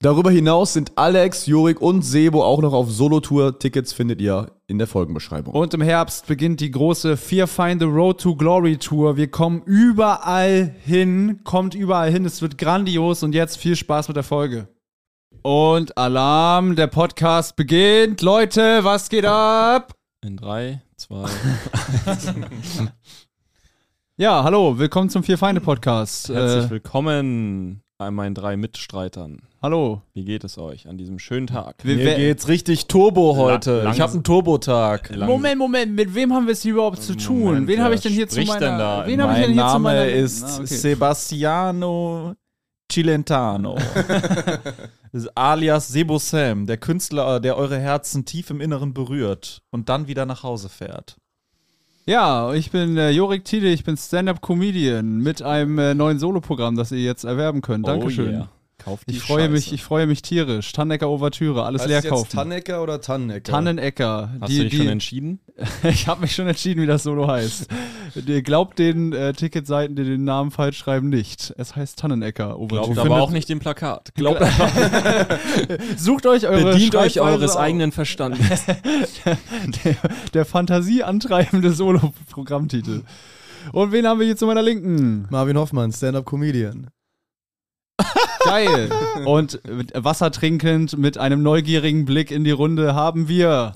Darüber hinaus sind Alex, Jurik und Sebo auch noch auf Solo-Tour. Tickets findet ihr in der Folgenbeschreibung. Und im Herbst beginnt die große Fear Find the Road to Glory Tour. Wir kommen überall hin, kommt überall hin. Es wird grandios und jetzt viel Spaß mit der Folge. Und Alarm, der Podcast beginnt. Leute, was geht ab? In drei, zwei. Ja, hallo, willkommen zum Vier Feinde Podcast. Herzlich Äh, willkommen an meinen drei Mitstreitern. Hallo. Wie geht es euch an diesem schönen Tag? Wir- Mir wer- geht's richtig Turbo heute. lang- ich habe einen Turbotag. Moment, Moment, mit wem haben wir es hier überhaupt zu tun? Moment, wen habe ich wer denn hier zu meiner... denn da? wen habe ich denn Mein hier zu Name meiner... ist Ah, okay. Sebastiano Cilentano. Alias Sebo Sam, der Künstler, der eure Herzen tief im Inneren berührt und dann wieder nach Hause fährt. Ja, ich bin äh, Jorik Thiele, ich bin Stand-Up-Comedian mit einem äh, neuen Soloprogramm, das ihr jetzt erwerben könnt. Dankeschön. Oh yeah. Kauft die Ich freue mich, Scheiße. ich freue mich tierisch. Tannecker Ouvertüre, alles leer kaufen. Tannecker oder Tannecker? Tannenecker. Hast die, du dich die, schon entschieden? ich habe mich schon entschieden, wie das Solo heißt. Ihr glaubt den äh, Ticketseiten, die den Namen falsch schreiben, nicht. Es heißt Tannenecker Ouvertüre. Glaubt aber auch nicht dem Plakat. Glaubt Sucht euch eure bedient euch eures auf. eigenen Verstandes. der, der Fantasie antreibende Solo-Programmtitel. Und wen haben wir hier zu meiner Linken? Marvin Hoffmann, Stand-Up-Comedian. Geil. Und Wasser trinkend mit einem neugierigen Blick in die Runde haben wir.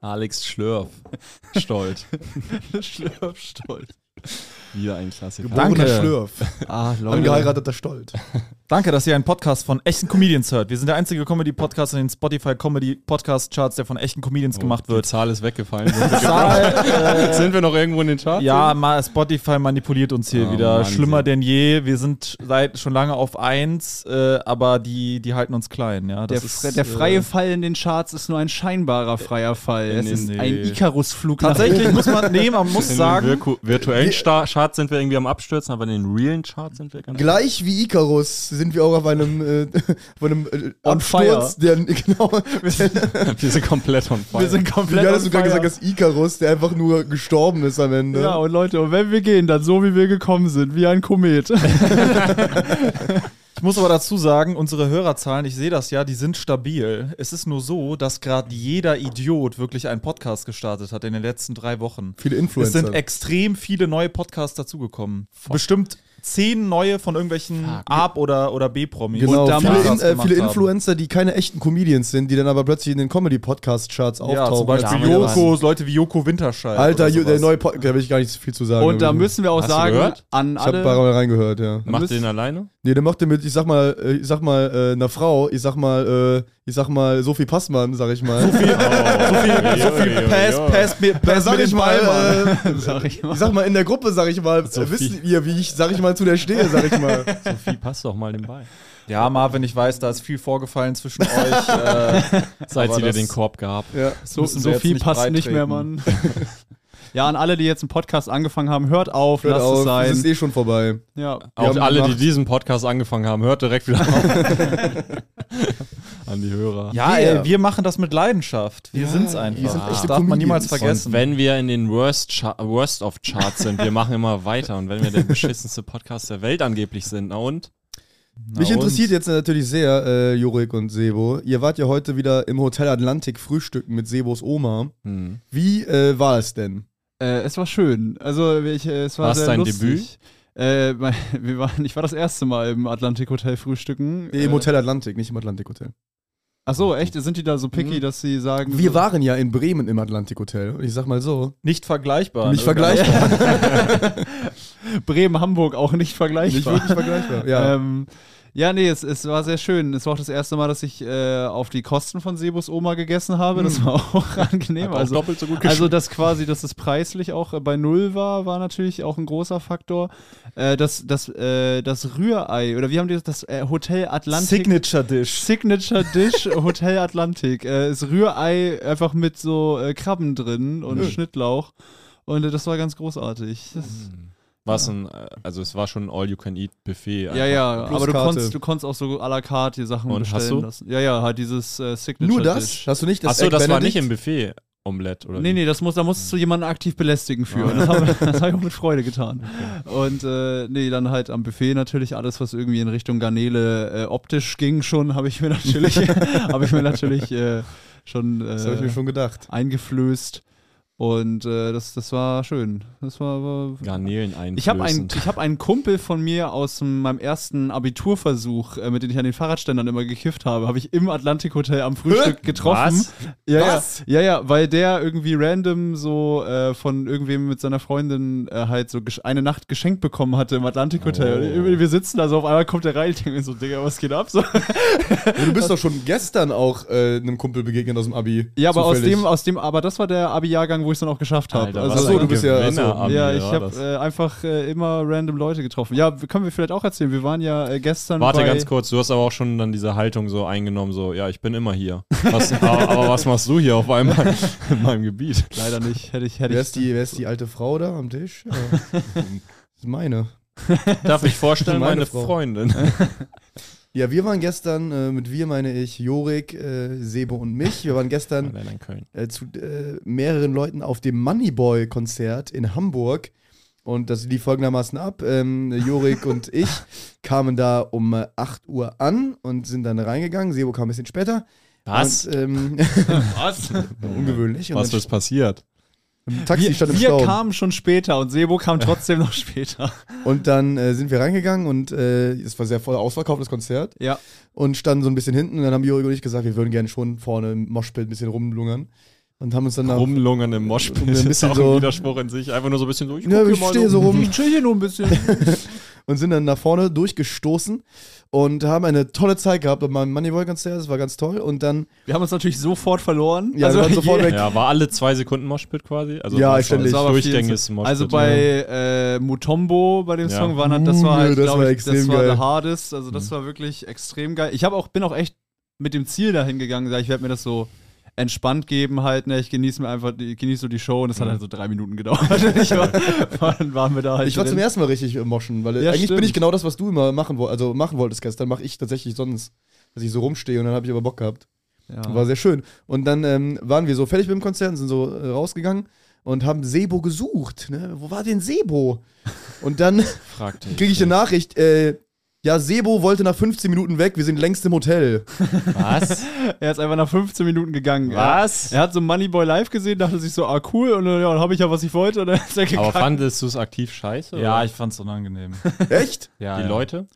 Alex Schlörf. Stolz. Schlürfstolz. Wieder ein Klassiker. Danke. Geborener Schlürf. Ah, Leute. Angeheirateter Stolt. Danke, dass ihr einen Podcast von echten Comedians hört. Wir sind der einzige Comedy-Podcast in den Spotify Comedy Podcast Charts, der von echten Comedians gemacht Die wird. Zahl ist weggefallen. Sind wir, Zahl, sind wir noch irgendwo in den Charts? Ja, ma- Spotify manipuliert uns hier Oh, wieder. Mann, Schlimmer sie- denn je. Wir sind seit schon lange auf 1, äh, aber die, die halten uns klein. Ja, Der, ist, der freie äh, Fall in den Charts ist nur ein scheinbarer freier Fall. Es nee, ist nee. ein Icarus-Flug. Tatsächlich muss man, nee, man muss In sagen, den virtu virtuellen Charts sind wir irgendwie am Abstürzen, aber in den realen Charts sind wir ganz Gleich wie Icarus sind wir auch auf einem, äh, auf einem äh, On Absturz, der, genau, Wir sind komplett on fire. Wir sind komplett. hat on es sogar fire. gesagt, dass Icarus, der einfach nur gestorben ist am Ende. Ja, und Leute, und wenn wir gehen, dann so wie wir gekommen sind, wie ein Komet. Ich muss aber dazu sagen, unsere Hörerzahlen, ich sehe das ja, die sind stabil. Es ist nur so, dass gerade jeder Idiot wirklich einen Podcast gestartet hat in den letzten drei Wochen. Viele Es Influencer. sind extrem viele neue Podcasts dazugekommen. Bestimmt zehn neue von irgendwelchen A- oder, oder B-Promis. Genau, Und da viele, in, äh, viele haben. Influencer, die keine echten Comedians sind, die dann aber plötzlich in den Comedy-Podcast-Charts Ja, auftauchen. zum Beispiel Da haben wir Joko, Leute wie Joko Winterscheid. Alter, der neue Podcast, da will ich gar nicht so viel zu sagen. Und da müssen wir auch Hast du sagen, gehört? an Ich habe ein paar alle. Mal reingehört, ja. Macht den alleine? Nee, der macht den mit, ich sag mal, äh, ich sag mal, äh, einer Frau, ich sag mal, äh, ich sag mal, Sophie Passmann, sag ich mal. so viel, so viel Pass, Pass, mir, Da Pass sag mir ich mal, äh, Sag ich mal. ich sag mal, in der Gruppe, sag ich mal, Sophie. wisst ihr, wie ich, sag ich mal, zu der stehe, sag ich mal. Sophie, passt doch mal den Ball. Ja, Marvin, ich weiß, da ist viel vorgefallen zwischen euch. Äh, Seit sie dir den Korb gab. Ja. So, Sophie passt nicht mehr. Mann. Ja, an alle, die jetzt einen Podcast angefangen haben, hört auf, Hört lasst auf, es sein. es ist eh schon vorbei. ja. Auch alle, die gemacht. diesen Podcast angefangen haben, hört direkt wieder auf. An die Hörer. ja, Wir- ey, wir machen das mit Leidenschaft. Wir Ja, sind's wir einfach. sind das echte darf man niemals vergessen. Und wenn wir in den Worst, Cha- Worst of Charts sind, wir machen immer weiter. Und wenn wir der beschissenste Podcast der Welt angeblich sind, na und? Na Mich und? interessiert jetzt natürlich sehr, äh, Jurik und Sebo. Ihr wart ja heute wieder im Hotel Atlantik frühstücken mit Sebos Oma. Hm. Wie äh, war es denn? Äh, es war schön. Also ich, äh, es war War's sehr dein lustig. Debüt? Äh, wir waren, ich war das erste Mal im Atlantik Hotel frühstücken. Nee, Im äh, Hotel Atlantik, nicht im Atlantik Hotel. Ach so, echt? Sind die da so picky, Mhm. dass sie sagen. Wir so, waren ja in Bremen im Atlantik Hotel. Ich sag mal so, Nicht vergleichbar. nicht ne? vergleichbar. Bremen, Hamburg auch nicht nicht vergleichbar. wirklich vergleichbar. Ja. Ähm, Ja, nee, es, es war sehr schön. Es war auch das erste Mal, dass ich äh, auf die Kosten von Sebos Oma gegessen habe. Das war auch angenehm. Auch also, doppelt so gut also, dass quasi, dass es preislich auch äh, bei Null war, war natürlich auch ein großer Faktor. Äh, das, das, äh, das Rührei, oder wie haben die das? Das äh, Hotel Atlantik. Signature Dish. Signature Dish Hotel Atlantik. Äh, ist Rührei einfach mit so äh, Krabben drin und Schnittlauch. Und das war ganz großartig. Das, Was ein, äh, also es war schon ein All-You-Can-Eat-Buffet. Ja, ja, Plus aber du konntest, du konntest auch so à la carte die Sachen Und bestellen hast du? lassen. Ja, ja, halt dieses äh, Signature Nur das? Dish. Hast du nicht das Achso, das war Benedict? nicht im Buffet. Omelette oder Nee, wie? nee, das muss, da musst du jemanden aktiv belästigen für. Und Das habe hab ich auch mit Freude getan. Und äh, nee, dann halt am Buffet natürlich alles, was irgendwie in Richtung Garnele äh, optisch ging, schon, habe ich mir natürlich, habe ich mir natürlich äh, schon, äh, Das habe ich mir schon gedacht. eingeflößt. Und äh, das, das war schön. Das war, war Garnelen Ich habe einen, einflößend. ich hab einen Kumpel von mir aus meinem ersten Abiturversuch, äh, mit dem ich an den Fahrradständern immer gekifft habe, habe ich im Atlantikhotel am Frühstück getroffen. Was? Ja, Was? Ja, ja, ja, weil der irgendwie random so äh, von irgendwem mit seiner Freundin äh, halt so eine Nacht geschenkt bekommen hatte im Atlantikhotel. Oh. Wir sitzen da so, auf einmal kommt der rein, ich denke mir so, Digga, was geht ab? So. Du bist doch schon gestern auch äh, einem Kumpel begegnet aus dem Abi. Ja, aber aus Zufällig. dem, aus dem, aber das war der Abi-Jahrgang, wo ich es dann auch geschafft habe. Also, was Ach so, ein du bist ja- ach so. Gewinner-Abi Ja, ich habe äh, einfach äh, immer random Leute getroffen. Ja, können wir vielleicht auch erzählen. Wir waren ja äh, gestern Warte bei ganz kurz, du hast aber auch schon dann diese Haltung so eingenommen, so, ja, ich bin immer hier. Was, aber, aber was machst du hier auf einmal in meinem Gebiet? Leider nicht. Hätte ich, hätte Wer ist, die, wer ist die alte Frau da am Tisch? Ja. Das ist meine. Darf ich vorstellen, Meine meine. Freundin. Ja, wir waren gestern, äh, mit wir meine ich Jorik, äh, Sebo und mich. Wir waren gestern äh, zu äh, mehreren Leuten auf dem Moneyboy-Konzert in Hamburg. Und das lief folgendermaßen ab. Ähm, Jorik und ich kamen da um äh, 8 Uhr an und sind dann reingegangen. Sebo kam ein bisschen später. Was? Und, ähm, Was? ungewöhnlich. Und Was ist passiert? Im Taxi stand im wir Stau. kamen schon später und Sebo kam trotzdem noch später. Und dann äh, sind wir reingegangen und äh, es war sehr voll ausverkauft, das Konzert. Ja. Und standen so ein bisschen hinten. Und dann haben Jorik und ich gesagt, wir würden gerne schon vorne im Moshpit ein bisschen rumlungern. Und haben uns dann nach, Rumlungern im Moshpit Um ein ist bisschen auch so- ein Widerspruch in sich. Einfach nur so ein bisschen so, ich Ja, ich mal stehe so rum. Ich chill hier nur ein bisschen. und sind dann nach vorne durchgestoßen und haben eine tolle Zeit gehabt auf meinem Moneyboy-Konzert. Das war ganz toll. Und dann, Wir haben uns natürlich sofort verloren. Ja, wir waren sofort weg. Ja, war alle zwei Sekunden Moshpit quasi? Also Ja, ständig. Durchgängiges Moshpit. Also bei äh, Mutombo, bei dem Ja. Song, waren, das war halt, das war ich, extrem das war the hardest. Also das war wirklich extrem geil. Ich habe auch, bin auch echt mit dem Ziel dahin gegangen, sag ich, ich werde mir das so entspannt geben halt, ne? Ich genieße mir einfach, die, genieße so die Show und es hat halt so drei Minuten gedauert. ich war, dann waren wir da halt. ich war drin. zum ersten Mal richtig im Moschen, weil Ja, eigentlich bin stimmt. ich genau das, was du immer machen, woll also machen wolltest gestern, mache ich tatsächlich sonst. Dass ich so rumstehe und dann habe ich aber Bock gehabt. Ja. War sehr schön. Und dann ähm, waren wir so fertig mit dem Konzert und sind so äh, rausgegangen und haben Sebo gesucht. Ne? Wo war denn Sebo? Und dann Fragte kriege ich eine Nachricht, äh, ja, Sebo wollte nach 15 Minuten weg, wir sind längst im Hotel. Was? Er ist einfach nach 15 Minuten gegangen. Was? Er, er hat so Moneyboy live gesehen, dachte sich so, ah cool, und dann, ja, dann habe ich ja, was ich wollte, und dann ist er gegangen. Aber fandest du es aktiv scheiße? Ja, oder? ich fand's unangenehm. Echt? Ja, Die ja. Leute?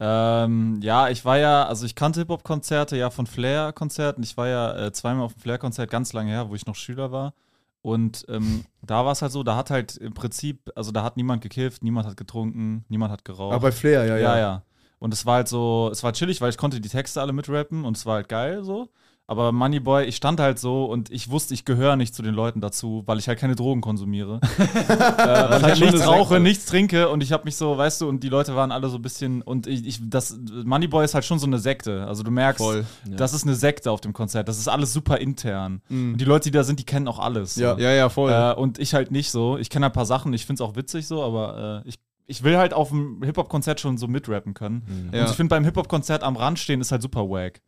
Ähm, ja, ich war ja, also ich kannte Hip-Hop-Konzerte ja von Flair-Konzerten. Ich war ja äh, zweimal auf dem Flair-Konzert ganz lange her, wo ich noch Schüler war. Und ähm, da war es halt so, da hat halt im Prinzip, also da hat niemand gekifft, niemand hat getrunken, niemand hat geraucht. Aber bei Flair, ja, ja. ja, ja. Und es war halt so, es war chillig, weil ich konnte die Texte alle mitrappen und es war halt geil so. Aber Moneyboy, ich stand halt so und ich wusste, ich gehöre nicht zu den Leuten dazu, weil ich halt keine Drogen konsumiere. äh, weil ich halt nichts rauche, Sekte. nichts trinke und ich habe mich so, weißt du, und die Leute waren alle so ein bisschen und ich, ich das Moneyboy ist halt schon so eine Sekte. Also du merkst, Voll. das ist eine Sekte auf dem Konzert. Das ist alles super intern. Und die Leute, die da sind, die kennen auch alles. Ja. Ja, ja, voll. Äh, und ich halt nicht so. Ich kenne ein paar Sachen, ich finde es auch witzig so, aber äh, ich, ich will halt auf dem Hip-Hop-Konzert schon so mitrappen können. Ja. Und ich finde beim Hip-Hop-Konzert am Rand stehen ist halt super wack.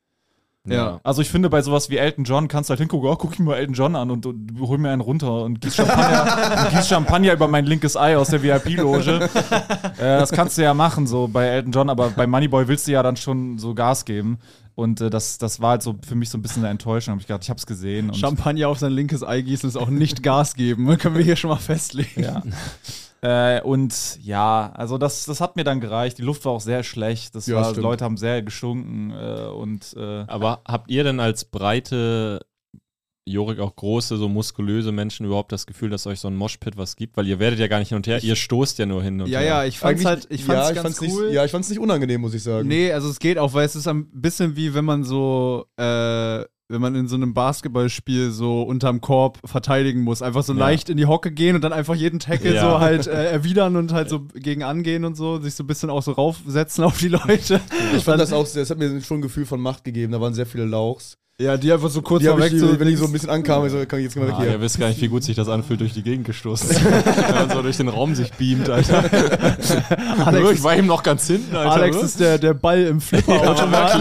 Ja. Also ich finde bei sowas wie Elton John kannst du halt hingucken, oh, guck ich mir Elton John an und, und hol mir einen runter und gieß Champagner, und gieß Champagner über mein linkes Ei aus der VIP-Loge. äh, das kannst du ja machen, so bei Elton John, aber bei Moneyboy willst du ja dann schon so Gas geben. Und äh, das, das war halt so für mich so ein bisschen eine Enttäuschung. Hab ich gedacht, ich hab's gesehen. Und Champagner auf sein linkes Ei gießen ist auch nicht Gas geben. Können wir hier schon mal festlegen. Ja. äh, und ja, also das, das hat mir dann gereicht. Die Luft war auch sehr schlecht. Das Ja, war. Leute haben sehr gestunken äh, und äh, Aber habt ihr denn als breite Jorik auch große, so muskulöse Menschen überhaupt das Gefühl, dass euch so ein Moshpit was gibt? Weil ihr werdet ja gar nicht hin und her, ihr stoßt ja nur hin und Ja, her. ja, ich fand's Eigentlich- halt, ich fand's ja, ich ganz fand's cool. Nicht, ja, ich fand's nicht unangenehm, muss ich sagen. Nee, also es geht auch, weil es ist ein bisschen wie wenn man so, äh, wenn man in so einem Basketballspiel so unterm Korb verteidigen muss. Einfach so Ja. leicht in die Hocke gehen und dann einfach jeden Tackle Ja. so halt äh, erwidern und halt so gegen angehen und so, sich so ein bisschen auch so raufsetzen auf die Leute. Ich fand das auch, sehr- das hat mir schon ein Gefühl von Macht gegeben. Da waren sehr viele Lauchs. Ja, die einfach so kurz Die mal ich, weg. so wenn ich so ein bisschen ankam, ich so, komm, jetzt gehen wir weg Ah, hier. ihr wisst gar nicht, wie gut sich das anfühlt, durch die Gegend gestoßen zu. Wenn man so durch den Raum sich beamt, Alter. Alex ich war eben noch ganz hinten, Alter. Alex ist der, der Ball im Flipperautomat.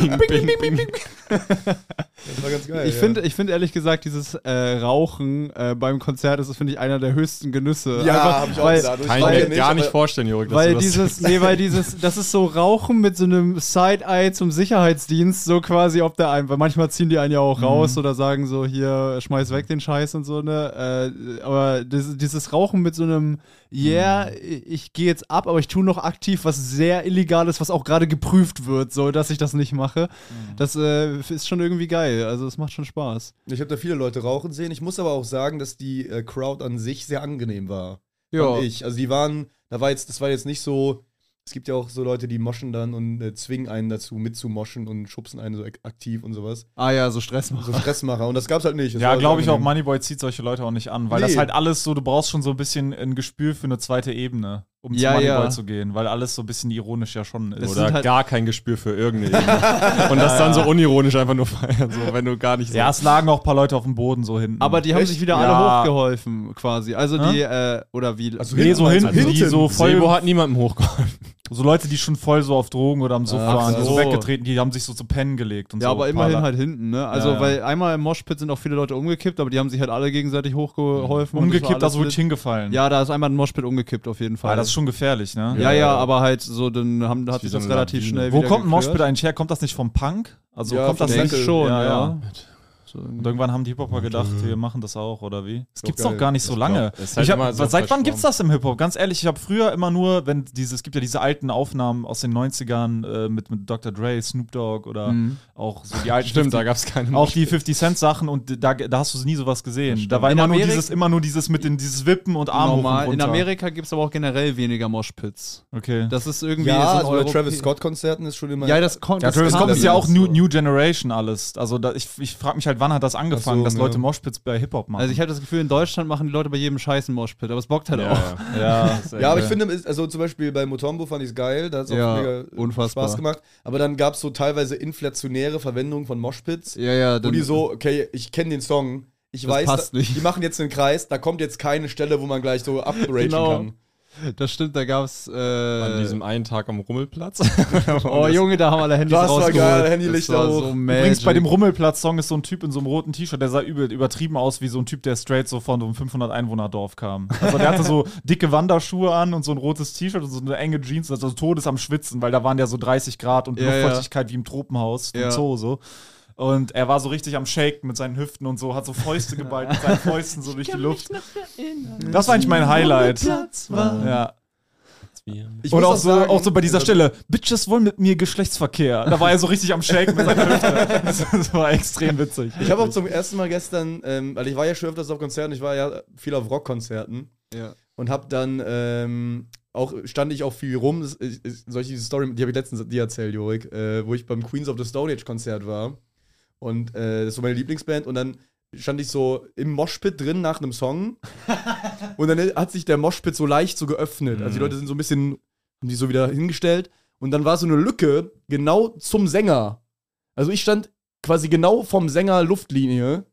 bing, bing, bing, bing. Das war ganz geil. Ich ja. finde, ich finde ehrlich gesagt, dieses äh, Rauchen äh, beim Konzert ist, finde ich, einer der höchsten Genüsse. ja, Einfach, hab ich auch weil, gesagt. Ich Kann ich mir gar nicht vorstellen, dass Weil dieses, nee, weil dieses, das ist so Rauchen mit so einem Side-Eye zum Sicherheitsdienst, so quasi, ob der einen, weil manchmal ziehen die einen ja auch raus oder sagen so, hier, schmeiß weg den Scheiß und so, ne? Äh, aber dieses, dieses Rauchen mit so einem, yeah, ich gehe jetzt ab, aber ich tue noch aktiv was sehr Illegales, was auch gerade geprüft wird, so, dass ich das nicht mache. Das äh, ist schon irgendwie geil. Also, es macht schon Spaß. Ich habe da viele Leute rauchen sehen. Ich muss aber auch sagen, dass die äh, Crowd an sich sehr angenehm war. Fand ich. Also die waren, da war jetzt, das war jetzt nicht so. Es gibt ja auch so Leute, die moschen dann und äh, zwingen einen dazu mitzumoschen und schubsen einen so ak- aktiv und sowas. Ah ja, so Stress machen. So Stressmacher. Und das gab's halt nicht. Das Ja, war glaube ich auch. Moneyboy zieht solche Leute auch nicht an, weil Nee. das halt alles so, du brauchst schon so ein bisschen ein Gespür für eine zweite Ebene, um Ja, zu Moneyboy ja. zu gehen, weil alles so ein bisschen ironisch ja schon ist. Das Oder halt- gar kein Gespür für irgendeine Ebene. Und das dann so unironisch einfach nur feiern, so, wenn du gar nicht so. ja, es lagen auch ein paar Leute auf dem Boden so hinten. Aber die haben Echt? sich wieder Ja. alle hochgeholfen, quasi. Also die, äh, oder wie. Also nee, so hinten, hinten, meinst du? die so voll, Sebo hat niemandem hochgeholfen. so Leute, die schon voll so auf Drogen oder am Sofa waren, die so so. weggetreten, die haben sich so zu pennen gelegt und ja, so. aber Ein immerhin halt hinten, ne? Also, Ja, ja. weil einmal im Moshpit sind auch viele Leute umgekippt, aber die haben sich halt alle gegenseitig hochgeholfen. und umgekippt, das war also wirklich hingefallen. Ja, da ist einmal ein Moshpit umgekippt, auf jeden Fall. Ah, das ist schon gefährlich, ne? ja, ja, Ja. aber halt so, dann haben, hat sich das relativ schnell Wo wieder kommt ein. Moshpit eigentlich her? Kommt das nicht vom Punk? Also Ja, kommt das Metal. schon, Ja, ja. ja. So, Und irgendwann haben die Hip-Hopper gedacht, wir machen das auch, oder wie? Es Doch gibt's geil. doch gar nicht so Ich lange. es halt hab, so seit wann gibt's verschwommen. das im Hip-Hop? Ganz ehrlich, ich habe früher immer nur, wenn dieses, es gibt ja diese alten Aufnahmen aus den 90ern äh, mit, mit Dr. Dre, Snoop Dogg oder Mhm. auch so die alten Stimmt, da 50 gab es keine auch die 50 Cent Sachen und da, da hast du nie sowas gesehen. Da war In immer nur, Amerik- dieses, immer nur dieses mit den, dieses Wippen und Arm hoch normal. In. Amerika gibt es aber auch generell weniger Moshpits. Okay. Das ist irgendwie Ja, so also bei Travis Scott-Konzerten ist schon immer. Ja, das kommt. ja, Travis das Scott das ist ja auch New. New Generation alles. Also da, ich, ich frage mich halt, wann hat das angefangen, so, dass ne. Leute Moshpits bei Hip-Hop machen? Also ich habe das Gefühl, in Deutschland machen die Leute bei jedem Scheiß einen Moshpit, aber es bockt halt Ja, auch. ja. ja. Ja, aber ich finde, es- also zum Beispiel bei Motombo fand ich es geil, da hat es auch Ja, mega unfassbar. Spaß gemacht. Aber dann gab es so teilweise inflationäre Verwendung von Moshpits, Ja, ja, wo die so, okay, ich kenne den Song, ich Das weiß, passt da, nicht. die machen jetzt einen Kreis, da kommt jetzt keine Stelle, wo man gleich so upragen Genau. kann. Das stimmt, da gab's. Äh, An diesem einen Tag am Rummelplatz. oh Junge, da haben alle Handys Das war rausgeholt. geil, Handylichter das war hoch. So Übrigens bei dem. Rummelplatz-Song ist so ein Typ in so einem roten T-Shirt, der sah übel übertrieben aus wie so ein Typ, der straight so von so einem 500-Einwohner-Dorf kam. Also der hatte so dicke Wanderschuhe an und so ein rotes T-Shirt und so eine enge Jeans, also Todes am Schwitzen, weil da waren ja so 30 Grad und Ja, ja. Luftfeuchtigkeit wie im Tropenhaus, im Ja. Zoo so. Und er war so richtig am Shaken mit seinen Hüften und so, hat so Fäuste geballt mit seinen Fäusten so durch die Luft. Das war eigentlich mein Highlight. Ja. Ich Und muss auch so, sagen, auch so bei dieser Stelle, Bitches wollen mit mir Geschlechtsverkehr. Da war er so richtig am Shaken mit seiner Hüfte. Das, das war extrem witzig. Ich habe auch zum ersten Mal gestern, ähm, weil ich war ja schon öfters auf Konzerten, ich war ja viel auf Rockkonzerten Ja. und habe dann ähm, auch stand ich auch viel rum. Diese Story, die habe ich letztens dir erzählt, Jorik, äh, wo ich beim Queens of the Stone Age Konzert war und äh, das ist so meine Lieblingsband und dann stand ich so im Moshpit drin nach einem Song und dann hat sich der Moshpit so leicht so geöffnet. Also die Leute sind so ein bisschen, haben die so wieder hingestellt und dann war so eine Lücke genau zum Sänger. Also ich stand quasi genau vom Sänger Luftlinie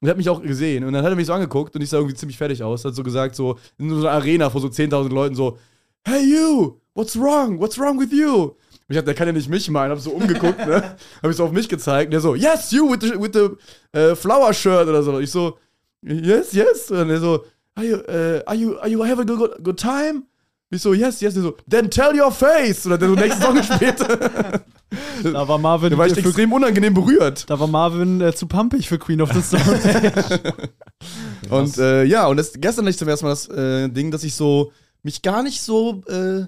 und hat mich auch gesehen. Und dann hat er mich so angeguckt und ich sah irgendwie ziemlich fertig aus. Hat so gesagt, so in so einer Arena vor so 10.000 Leuten so, Hey you, what's wrong? What's wrong with you? Ich dachte, der kann ja nicht mich meinen. Hab so umgeguckt, ne? Hab ich so auf mich gezeigt. Und der so, Yes, you with the, with the äh, flower shirt oder so. Ich so, Yes, yes. Und er so, Are you, äh, are you, are you having a good, good time? Ich so, yes, yes. Und er so, then tell your face. Oder der so nächsten Song später. Da war Marvin, Da war ich für, extrem unangenehm berührt. da war Marvin äh, zu pumpig für Queen of the Stone. Und äh, ja, und das, gestern hatte ich zum ersten Mal das äh, Ding, dass ich so mich gar nicht so äh,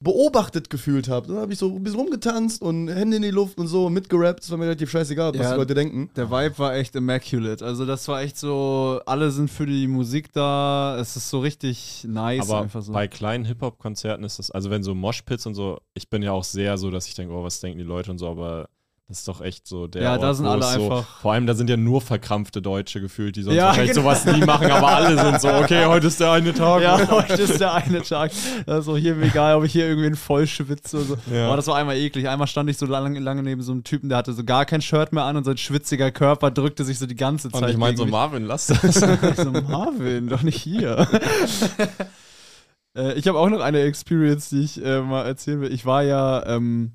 beobachtet gefühlt habe. Dann habe ich so ein bisschen rumgetanzt und Hände in die Luft und so mitgerappt. Das war mir relativ scheißegal, was Ja. die Leute denken. Der Vibe war echt immaculate. Also das war echt so, alle sind für die Musik da. Es ist so richtig nice Aber einfach so. bei kleinen Hip-Hop-Konzerten ist das, also wenn so Moshpits und so, ich bin ja auch sehr so, dass ich denke, oh, was denken die Leute und so, aber das ist doch echt so der Ja, da Ort, sind wo alle so, einfach- Vor allem, da sind ja nur verkrampfte Deutsche gefühlt, die sonst Ja, wahrscheinlich genau. sowas nie machen, aber alle sind so, okay, heute ist der eine Tag. ja, heute ist der eine Tag. Also hier egal, ob ich hier irgendwie voll schwitze oder so. Ja. Boah, das war einmal eklig. Einmal stand ich so lange, lange neben so einem Typen, der hatte so gar kein Shirt mehr an und sein schwitziger Körper drückte sich so die ganze Zeit. Und ich meine so. Marvin, lass das. Ich so, Marvin, doch nicht hier. äh, ich habe auch noch eine Experience, die ich äh, mal erzählen will. Ich war ja, ähm,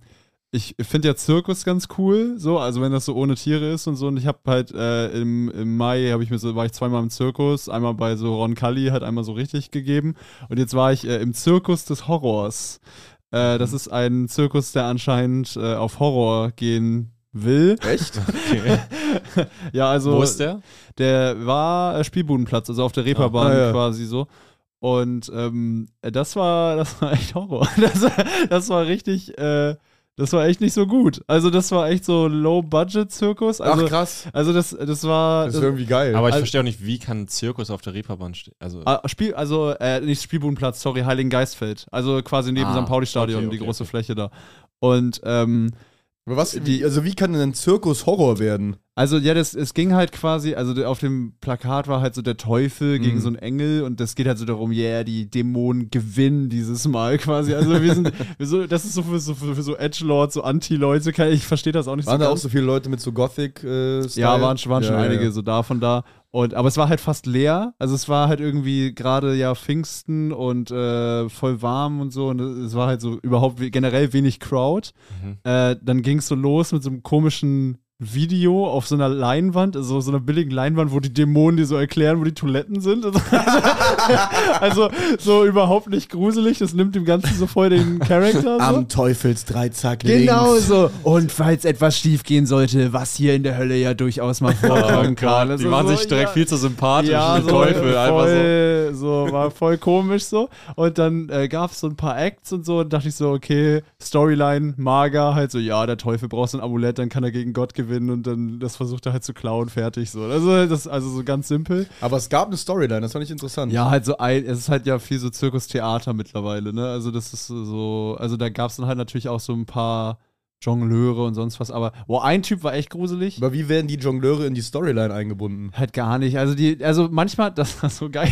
ich finde ja Zirkus ganz cool, so, also wenn das so ohne Tiere ist und so. Und ich habe halt äh, im, im Mai habe ich mir so, war ich zweimal im Zirkus, einmal bei so Ron Cully, hat einmal so richtig gegeben. Und jetzt war ich äh, im Zirkus des Horrors. Äh, das ist ein Zirkus, der anscheinend äh, auf Horror gehen will. Echt? Okay. Ja, also. Wo ist der? Der war äh, Spielbudenplatz, also auf der Reeperbahn Ah, ja. quasi so. Und ähm, äh, das war, das war echt Horror. Das, war- das war richtig, äh, das war echt nicht so gut. Also das war echt so Low-Budget-Zirkus. Also, Ach krass. also das, das war. Das ist irgendwie geil. Aber ich Also- verstehe auch nicht, wie kann ein Zirkus auf der Reeperbahn stehen? Also, Ah, Spiel, also äh, nicht Spielbudenplatz, sorry, Heiligen Geistfeld. Also quasi neben Ah, St. Pauli-Stadion, okay, die okay, große okay. Fläche da. Und ähm, Aber was, wie, also wie kann denn ein Zirkus Horror werden? Also ja, das, es ging halt quasi, also auf dem Plakat war halt so der Teufel gegen Mhm. so einen Engel und das geht halt so darum, yeah, die Dämonen gewinnen dieses Mal quasi. Also wir sind, wir so, das ist so für so, für, so Edgelords, so Anti-Leute, ich verstehe das auch nicht Waren so da auch ganz. so viele Leute mit so Gothic äh, ja, waren, waren schon Ja, ja, einige ja. so davon da. Und, aber es war halt fast leer. Also es war halt irgendwie gerade ja Pfingsten und äh, voll warm und so. Und es war halt so überhaupt generell wenig Crowd. Mhm. Äh, dann ging es so los mit so einem komischen Video auf so einer Leinwand, also so einer billigen Leinwand, wo die Dämonen dir so erklären, wo die Toiletten sind. Also, also so überhaupt nicht gruselig, das nimmt dem Ganzen so voll den Charakter. So. Am Teufelsdreizack Genau links. so. Und falls etwas schief gehen sollte, was hier in der Hölle ja durchaus mal vorkommen kann. die Also waren so, sich direkt ja, viel zu sympathisch. ja, mit so Teufel, einfach so. voll, so. war voll komisch so. Und dann äh, gab es so ein paar Acts und so. Und dachte ich so, okay, Storyline, mager, halt so, ja, der Teufel braucht so ein Amulett, dann kann er gegen Gott gewinnen und dann das versucht er halt zu klauen, fertig so. Also das also so ganz simpel. Aber es gab eine Storyline, das fand ich interessant. Ja, halt so ein, es ist halt ja viel so Zirkustheater mittlerweile, ne? Also das ist so, also da gab es dann halt natürlich auch so ein paar Jongleure und sonst was, aber boah, ein Typ war echt gruselig. Aber wie werden die Jongleure in die Storyline eingebunden? Halt gar nicht. Also die, also manchmal, das war so geil.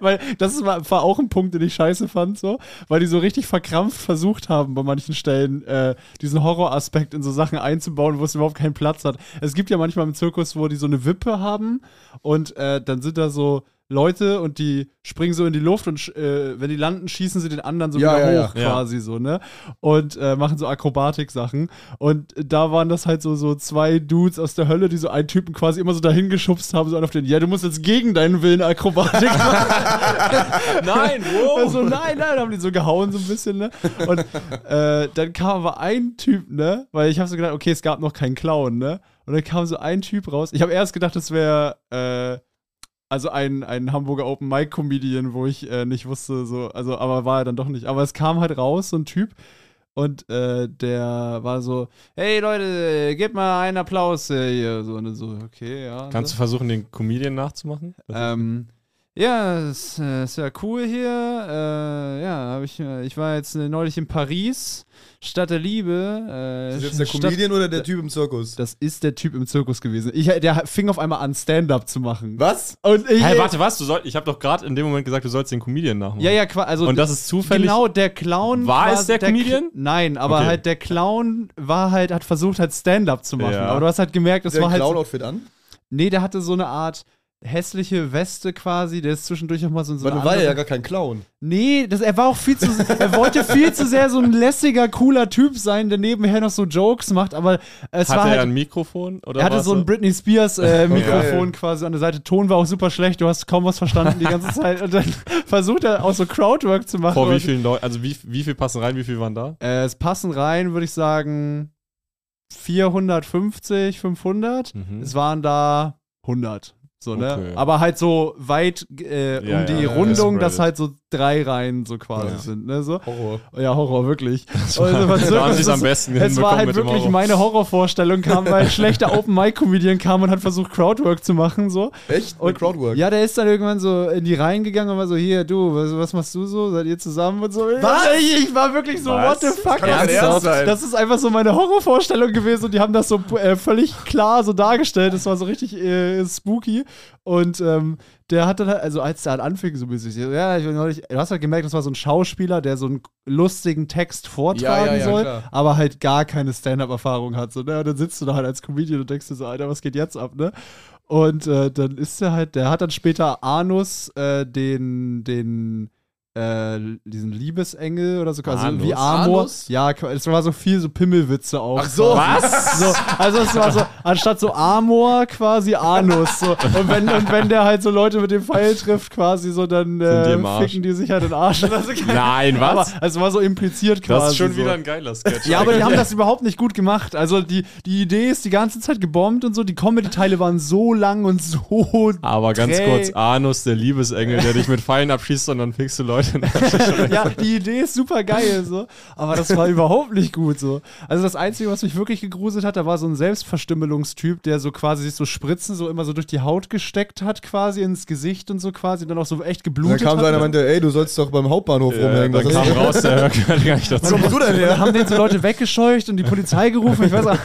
Weil das war, auch ein Punkt, den ich scheiße fand, so, weil die so richtig verkrampft versucht haben, bei manchen Stellen äh, diesen Horroraspekt in so Sachen einzubauen, wo es überhaupt keinen Platz hat. Es gibt ja manchmal im Zirkus, wo die so eine Wippe haben und äh, dann sind da so Leute und die springen so in die Luft und äh, wenn die landen, schießen sie den anderen so Ja, wieder ja, hoch ja. quasi so, ne? Und äh, machen so Akrobatik-Sachen. Und da waren das halt so, so zwei Dudes aus der Hölle, die so einen Typen quasi immer so dahin geschubst haben, so einen auf den, ja, du musst jetzt gegen deinen Willen Akrobatik machen. Nein, wow. Also nein, nein, haben die so gehauen so ein bisschen, ne? Und äh, dann kam aber ein Typ, ne? Weil ich habe so gedacht, okay, es gab noch keinen Clown, ne? Und dann kam so ein Typ raus. Ich habe erst gedacht, das wäre äh, also ein, ein Hamburger Open Mic Comedian, wo ich äh, nicht wusste, so, also, aber war er dann doch nicht. Aber es kam halt raus, so ein Typ. Und äh, der war so, hey Leute, gebt mal einen Applaus äh, hier. So, und so, okay, ja. Kannst so. du versuchen, den Comedian nachzumachen? Ähm, ja, ist, ist ja cool hier. Äh, ja, hab ich, äh, ich war jetzt äh, neulich in Paris, Stadt der Liebe. Äh, Ist das jetzt der Stadt- Comedian oder der Typ im Zirkus? Das ist der Typ im Zirkus gewesen. Ich, der fing auf einmal an, Stand-up zu machen. Was? Und ich, Hey, warte, was? Du soll, ich habe doch gerade in dem Moment gesagt, du sollst den Comedian nachmachen. Ja, ja, also Und das ist zufällig. Genau, der Clown War es der K- Comedian? Nein, aber Okay. halt der Clown war halt, hat versucht halt Stand-up zu machen. Ja. Aber du hast halt gemerkt, das der war halt. So, Clown-Outfit an? nee, der hatte so eine Art hässliche Weste quasi, der ist zwischendurch auch mal so, so Weil du war ja gar kein Clown. Nee, das, er war auch viel zu, er wollte viel zu sehr so ein lässiger, cooler Typ sein, der nebenher noch so Jokes macht, aber es Hatte war er halt, ein Mikrofon? Oder er hatte so ein Britney Spears äh, Mikrofon Geil. quasi an der Seite. Ton war auch super schlecht, du hast kaum was verstanden die ganze Zeit und dann versucht er auch so Crowdwork zu machen. Vor wie vielen Leuten? Also wie, wie viel passen rein? Wie viel waren da? äh, es passen rein, würde ich sagen, 450, 500. Mhm. Es waren da 100. So, ne? Okay. Aber halt so weit äh, Ja, um die ja, Rundung, dass halt so drei Reihen so quasi Ja. sind, ne? So. Horror. Ja, Horror, wirklich. war- Also, was da haben es sie's ist- am besten Es war halt wirklich Horror. meine Horrorvorstellung, kam, weil ein schlechter Open-Mic-Comedian kam und hat versucht, Crowdwork zu machen, so. Echt? Und Mit Crowdwork? Ja, der ist dann irgendwann so in die Reihen gegangen und war so, hier, du, was, was machst du so? Seid ihr zusammen und so? Was? Ich, ich war wirklich so, Was? what the fuck? sein. Das ist einfach so meine Horrorvorstellung gewesen und die haben das so äh, völlig klar so dargestellt. Das war so richtig äh, spooky. Und ähm, der hat dann halt, also als der halt anfing, so mäßig, ja, ich, du hast halt gemerkt, das war so ein Schauspieler, der so einen lustigen Text vortragen Ja, ja, ja, soll, klar. aber halt gar keine Stand-Up-Erfahrung hat. So, ne? Und dann sitzt du da halt als Comedian und denkst dir so, Alter, was geht jetzt ab, ne? Und äh, dann ist er halt, der hat dann später Anus äh, den, den, äh, diesen Liebesengel oder so, also Anus? wie Amor. Anus? Ja, es war so viel so Pimmelwitze auch. Ach so. Was? So, also es war so, anstatt so Amor quasi Anus. So. Und, wenn, und wenn der halt so Leute mit dem Pfeil trifft, quasi so, dann äh, ficken die sich halt den Arsch. Also, Nein, was? Aber es war so impliziert quasi. Das ist schon so. wieder ein geiler Sketch. Ja, aber die haben das überhaupt nicht gut gemacht. Also die, die Idee ist die ganze Zeit gebombt und so. Die Comedy-Teile waren so lang und so. Aber ganz kurz, Anus, der Liebesengel, der dich mit Pfeilen abschießt und dann fickst du Leute. ja, die Idee ist super geil, so. Aber das war überhaupt nicht gut, so. Also das Einzige, was mich wirklich gegruselt hat, da war so ein Selbstverstümmelungstyp, der so quasi sich so Spritzen so immer so durch die Haut gesteckt hat, quasi ins Gesicht und so quasi, und dann auch so echt Dann geblutet kam so einer hat. und meinte, ey, du sollst doch beim Hauptbahnhof Ja, rumhängen. dann Was kam raus, der gehört gar nicht Wo dazu. kommst du denn Und dann her? haben den so Leute weggescheucht und die Polizei gerufen. Ich weiß auch.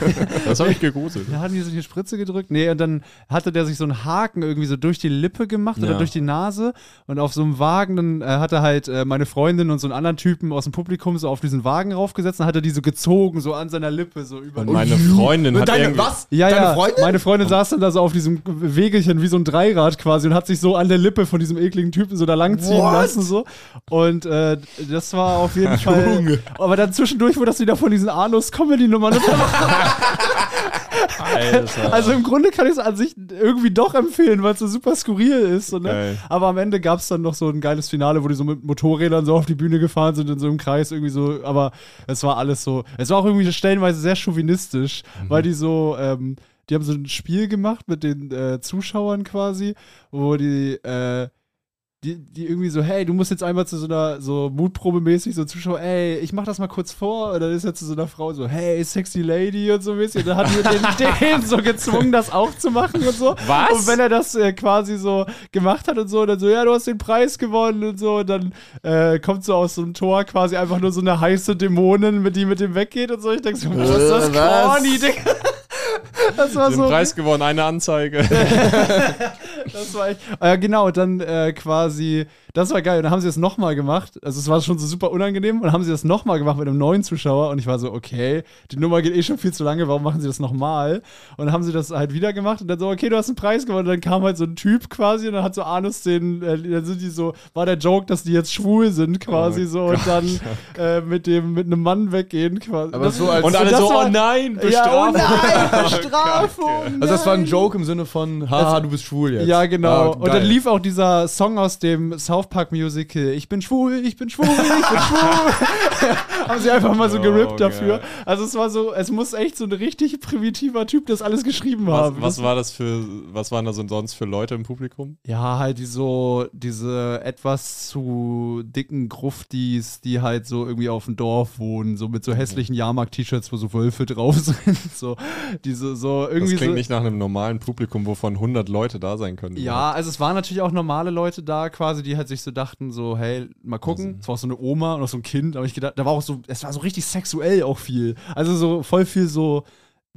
Das habe ich gegruselt. Da hatten die so die Spritze gedrückt. Nee, und dann hatte der sich so einen Haken irgendwie so durch die Lippe gemacht oder Ja. durch die Nase. Und auf so einem Wagen, dann äh, hat er halt äh, meine Freundin und so einen anderen Typen aus dem Publikum so auf diesen Wagen raufgesetzt. Dann hat er die so gezogen, so an seiner Lippe, so über. Und meine Freundin hat Deine, irgendwie... was? ja, Deine ja, Freundin? meine Freundin saß dann da so auf diesem Wegelchen wie so ein Dreirad quasi und hat sich so an der Lippe von diesem ekligen Typen so da langziehen What? lassen so und äh, das war auf jeden Fall aber dann zwischendurch wurde das wieder von diesen Anus-Comedy-Nummern Alter. Also im Grunde kann ich es an sich irgendwie doch empfehlen, weil es so super skurril ist. So, ne? Aber am Ende gab es dann noch so ein geiles Finale, wo die so mit Motorrädern so auf die Bühne gefahren sind in so einem Kreis irgendwie so. Aber es war alles so. Es war auch irgendwie stellenweise sehr chauvinistisch, Mhm. weil die so. Ähm, die haben so ein Spiel gemacht mit den äh, Zuschauern quasi, wo die. Äh, die, die irgendwie so, hey, du musst jetzt einmal zu so einer, so Mutprobe-mäßig, so Zuschauer, ey, ich mach das mal kurz vor. Und dann ist er zu so einer Frau so, hey, sexy lady und so mäßig. Und dann hat die den, den so gezwungen, das auch zu machen und so. Was? Und wenn er das äh, quasi so gemacht hat und so, dann so, ja, du hast den Preis gewonnen und so. Und dann äh, kommt so aus so einem Tor quasi einfach nur so eine heiße Dämonin, mit die mit dem weggeht und so. Ich denke so, was ist das Äh, was? corny, Digga. Das war Den so. Preis gewonnen, eine Anzeige. Das war echt. Äh, genau, dann äh, quasi, das war geil. Und dann haben sie das nochmal gemacht. Also es war schon so super unangenehm. Und dann haben sie das nochmal gemacht mit einem neuen Zuschauer. Und ich war so, okay, die Nummer geht eh schon viel zu lange, warum machen sie das nochmal? Und dann haben sie das halt wieder gemacht und dann so, okay, du hast einen Preis gewonnen. Und dann kam halt so ein Typ quasi und dann hat so Anus den, äh, dann sind die so, war der Joke, dass die jetzt schwul sind quasi Oh so und dann äh, mit dem, mit einem Mann weggehen quasi. Aber so als- Und alle das so, war- oh nein, ja, oh Bestrafung. nein, Bestrafung. Also das war ein nein. Joke im Sinne von, haha, du bist schwul jetzt. Ja, genau. Ah, und dann lief auch dieser Song aus dem South Park Musical. Ich bin schwul, ich bin schwul, ich bin schwul. Haben sie einfach mal so Oh, gerippt dafür. geil. Also es war so, es muss echt so ein richtig primitiver Typ das alles geschrieben Was, haben. was Das- war das für, was waren da so sonst für Leute im Publikum? Ja, halt die so, diese etwas zu dicken Gruftis, die halt so irgendwie auf dem Dorf wohnen, so mit so hässlichen Jahrmarkt-T-Shirts, wo so Wölfe drauf sind. So, diese, so Das irgendwie klingt so. nicht nach einem normalen Publikum, wovon 100 Leute da sein können. Ja, also es waren natürlich auch normale Leute da quasi, die halt sich so dachten, so, hey, mal gucken. Es war auch so eine Oma und auch so ein Kind, aber ich gedacht, da war auch so, es war so richtig sexuell auch viel. Also so voll viel so.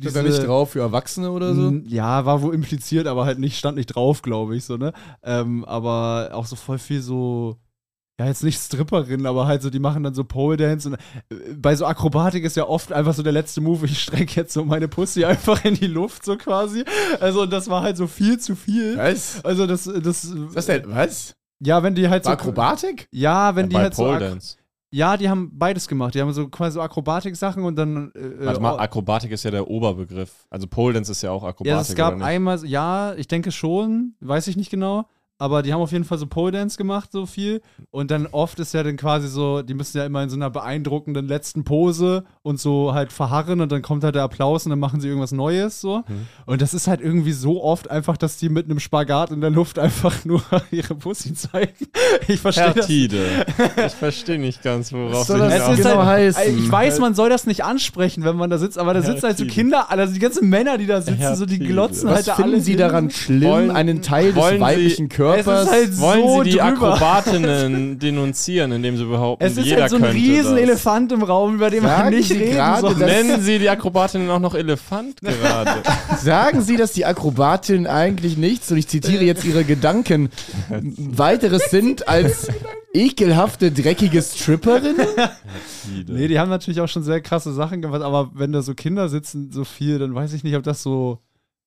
Ist da nicht drauf für Erwachsene oder so? Ja, war wohl impliziert, aber halt nicht, stand nicht drauf, glaube ich, so, ne? Ähm, aber auch so voll viel so. Ja, jetzt nicht Stripperin, aber halt so, die machen dann so Pole Dance und äh, bei so Akrobatik ist ja oft einfach so der letzte Move, ich strecke jetzt so meine Pussy einfach in die Luft, so quasi. Also, das war halt so viel zu viel. Was? Also, das, das, Was denn? Was? Ja, wenn die halt so. Akrobatik? Ja, wenn die Bei halt so. Pole Ak Dance. ja, die haben beides gemacht. Die haben so quasi so Akrobatik-Sachen und dann. Äh, Warte mal, äh, Akrobatik ist ja der Oberbegriff. Also Pole Dance ist ja auch Akrobatik. ja, es gab einmal, ja, ich denke schon, weiß ich nicht genau. Aber die haben auf jeden Fall so Pole Dance gemacht, so viel. Und dann oft ist ja dann quasi so, die müssen ja immer in so einer beeindruckenden letzten Pose und so halt verharren und dann kommt halt der Applaus und dann machen sie irgendwas Neues so. Und das ist halt irgendwie so oft einfach, dass die mit einem Spagat in der Luft einfach nur ihre Pussy zeigen. Ich verstehe das. Tide. Ich verstehe nicht ganz, worauf soll Sie das Es ist genau halt, heißen? Ich weiß, man soll das nicht ansprechen, wenn man da sitzt, aber da sitzen halt so Tide. Kinder, also die ganzen Männer, die da sitzen, Herr so die Tide. glotzen Was halt da finden alle Sie hin. daran schlimm, Wollen- einen Teil des Sie- weiblichen Körpers? Es ist halt Wollen so Sie die drüber. Akrobatinnen denunzieren, indem Sie behaupten, Es ist jeder halt so ein könnte riesen das? Elefant im Raum, über den man Sagen nicht Sie reden gerade, soll. Nennen Sie die Akrobatinnen auch noch Elefant gerade? Sagen Sie, dass die Akrobatinnen eigentlich nichts, und ich zitiere jetzt Ihre Gedanken, weiteres sind als ekelhafte, dreckige Stripperinnen? Nee, die haben natürlich auch schon sehr krasse Sachen gemacht, aber wenn da so Kinder sitzen, so viel, dann weiß ich nicht, ob das so.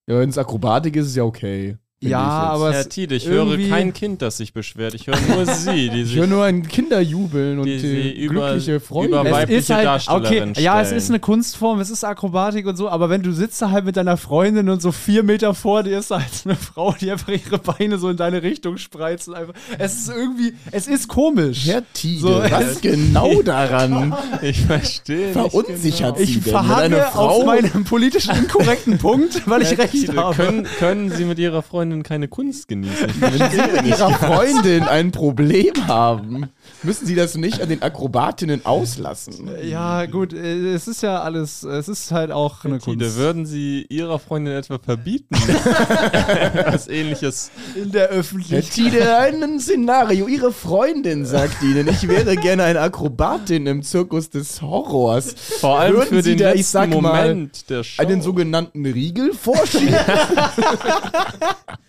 Ja, wenn es Akrobatik ist, ist ja okay. Ja, ich aber Herr es Tide, ich höre kein Kind, das sich beschwert. Ich höre nur Sie, die Ich sich höre nur ein Kinderjubeln und Die über- glückliche Freude. über es weibliche ist halt, okay, ja, es ist eine Kunstform, es ist Akrobatik und so, aber wenn du sitzt da halt mit deiner Freundin und so vier Meter vor dir ist da halt eine Frau, die einfach ihre Beine so in deine Richtung spreizt einfach, es ist irgendwie, es ist komisch. Herr Tide, So, was genau daran Ich verstehe nicht verunsichert genau. Sie ich verharre Frau auf meinem politisch inkorrekten Punkt, weil ich Herr recht Tide, habe. können, können Sie mit Ihrer Freundin keine Kunst genießen? Wenn Sie mit Ihrer Freundin ein Problem haben, müssen Sie das nicht an den Akrobatinnen auslassen. Ja, gut, äh, es ist ja alles, es ist halt auch eine Tide, Kunst. würden Sie Ihrer Freundin etwa verbieten? Was ähnliches. In der Herr Öffentlichkeit. Tide, ein Szenario. Ihre Freundin sagt Ihnen, ich wäre gerne eine Akrobatin im Zirkus des Horrors. Vor allem Würden für Sie den da, ich sag mal, Moment der Show. Einen sogenannten Riegel vorschieben?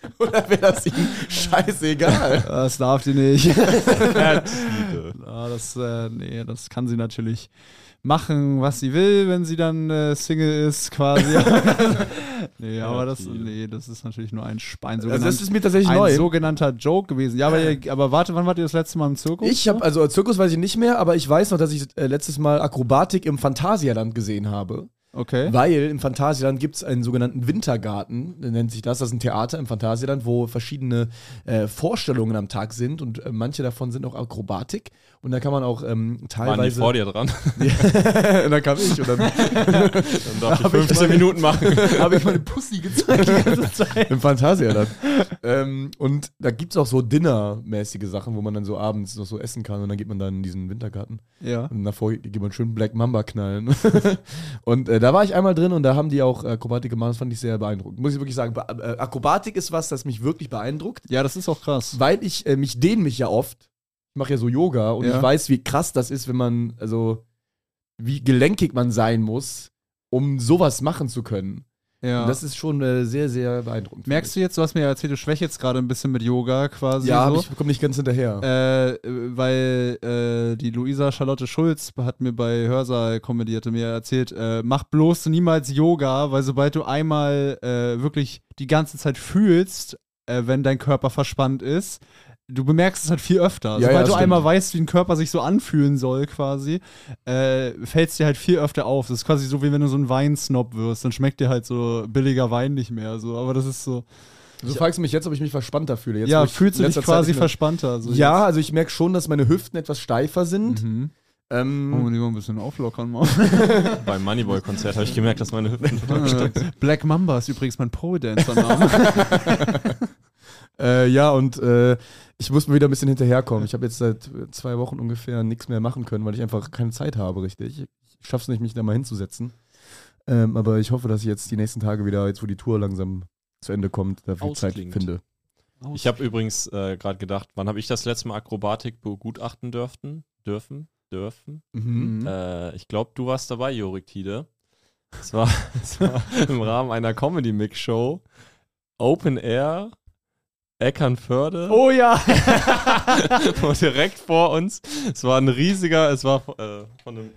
Oder wäre das Ihnen scheißegal? Das darf die nicht. Ja, das, äh, nee, das kann sie natürlich machen, was sie will, wenn sie dann äh, Single ist, quasi. nee, aber das, nee, das ist natürlich nur ein, Sp- ein, Also das ist mir tatsächlich ein neu. sogenannter Joke gewesen. Ja, aber, ihr, aber warte, wann wart ihr das letzte Mal im Zirkus? Ich habe, also Zirkus weiß ich nicht mehr, aber ich weiß noch, dass ich äh, letztes Mal Akrobatik im Phantasialand gesehen habe. Okay. Weil im Phantasialand gibt es einen sogenannten Wintergarten, nennt sich das. Das ist ein Theater im Phantasialand, wo verschiedene äh, Vorstellungen am Tag sind und äh, manche davon sind auch Akrobatik. Und da kann man auch ähm, Waren die teilweise. vor dir dran? und dann kam ich und dann Dann darf ich 15 Minuten machen. habe ich meine Pussy gezeigt die ganze Zeit. Im Phantasialand. ähm, und da gibt es auch so Dinner-mäßige Sachen, wo man dann so abends noch so essen kann und dann geht man dann in diesen Wintergarten. Ja. Und davor geht man schön Black Mamba knallen. und äh, da war ich einmal drin und da haben die auch Akrobatik gemacht, das fand ich sehr beeindruckend. Muss ich wirklich sagen, äh, Akrobatik ist was, das mich wirklich beeindruckt, Ja, das ist auch krass. weil ich äh, mich dehne mich ja oft. Ich mache ja so Yoga und Ja. ich weiß, wie krass das ist, wenn man, also wie gelenkig man sein muss, um sowas machen zu können. Ja. Und das ist schon äh, sehr, sehr beeindruckend. Merkst du jetzt, du hast mir ja erzählt, du schwächelst gerade ein bisschen mit Yoga quasi. Ja, so. aber ich komme nicht ganz hinterher. Äh, weil äh, die Luisa Charlotte Schulz hat mir bei Hörsaal kommentiert und mir erzählt, äh, mach bloß niemals Yoga, weil sobald du einmal äh, wirklich die ganze Zeit fühlst, äh, wenn dein Körper verspannt ist, du bemerkst es halt viel öfter. Ja, ja, sobald du stimmt. einmal weißt, wie ein Körper sich so anfühlen soll quasi, äh, fällt es dir halt viel öfter auf. Das ist quasi so, wie wenn du so ein Weinsnob wirst, dann schmeckt dir halt so billiger Wein nicht mehr. So. Aber das ist so, du fragst mich jetzt, ob ich mich verspannter fühle. Jetzt, ja, fühlst du dich quasi verspannter. So Ja, also ich merke schon, dass meine Hüften etwas steifer sind. jetzt. Mhm. Ähm, Oh, lieber ein bisschen auflockern mal. Beim Moneyboy-Konzert habe ich gemerkt, dass meine Hüften total. Black Mamba ist übrigens mein Pole-Dancer-Name. Äh, ja, und äh, ich muss mal wieder ein bisschen hinterherkommen. Ich habe jetzt seit zwei Wochen ungefähr nichts mehr machen können, weil ich einfach keine Zeit habe, richtig. Ich schaff's nicht, mich da mal hinzusetzen. Ähm, aber ich hoffe, dass ich jetzt die nächsten Tage wieder, jetzt wo die Tour langsam zu Ende kommt, dafür Zeit Ausklingt. finde. Ich habe übrigens äh, gerade gedacht, wann habe ich das letzte Mal Akrobatik begutachten dürfen? Dürfen? Dürfen? Mhm. Äh, ich glaube, du warst dabei, Jorik Tide. Es war, es war im Rahmen einer Comedy-Mix-Show. Open Air, Eckernförde. oh ja! Direkt vor uns. Es war ein riesiger, es war äh, von einem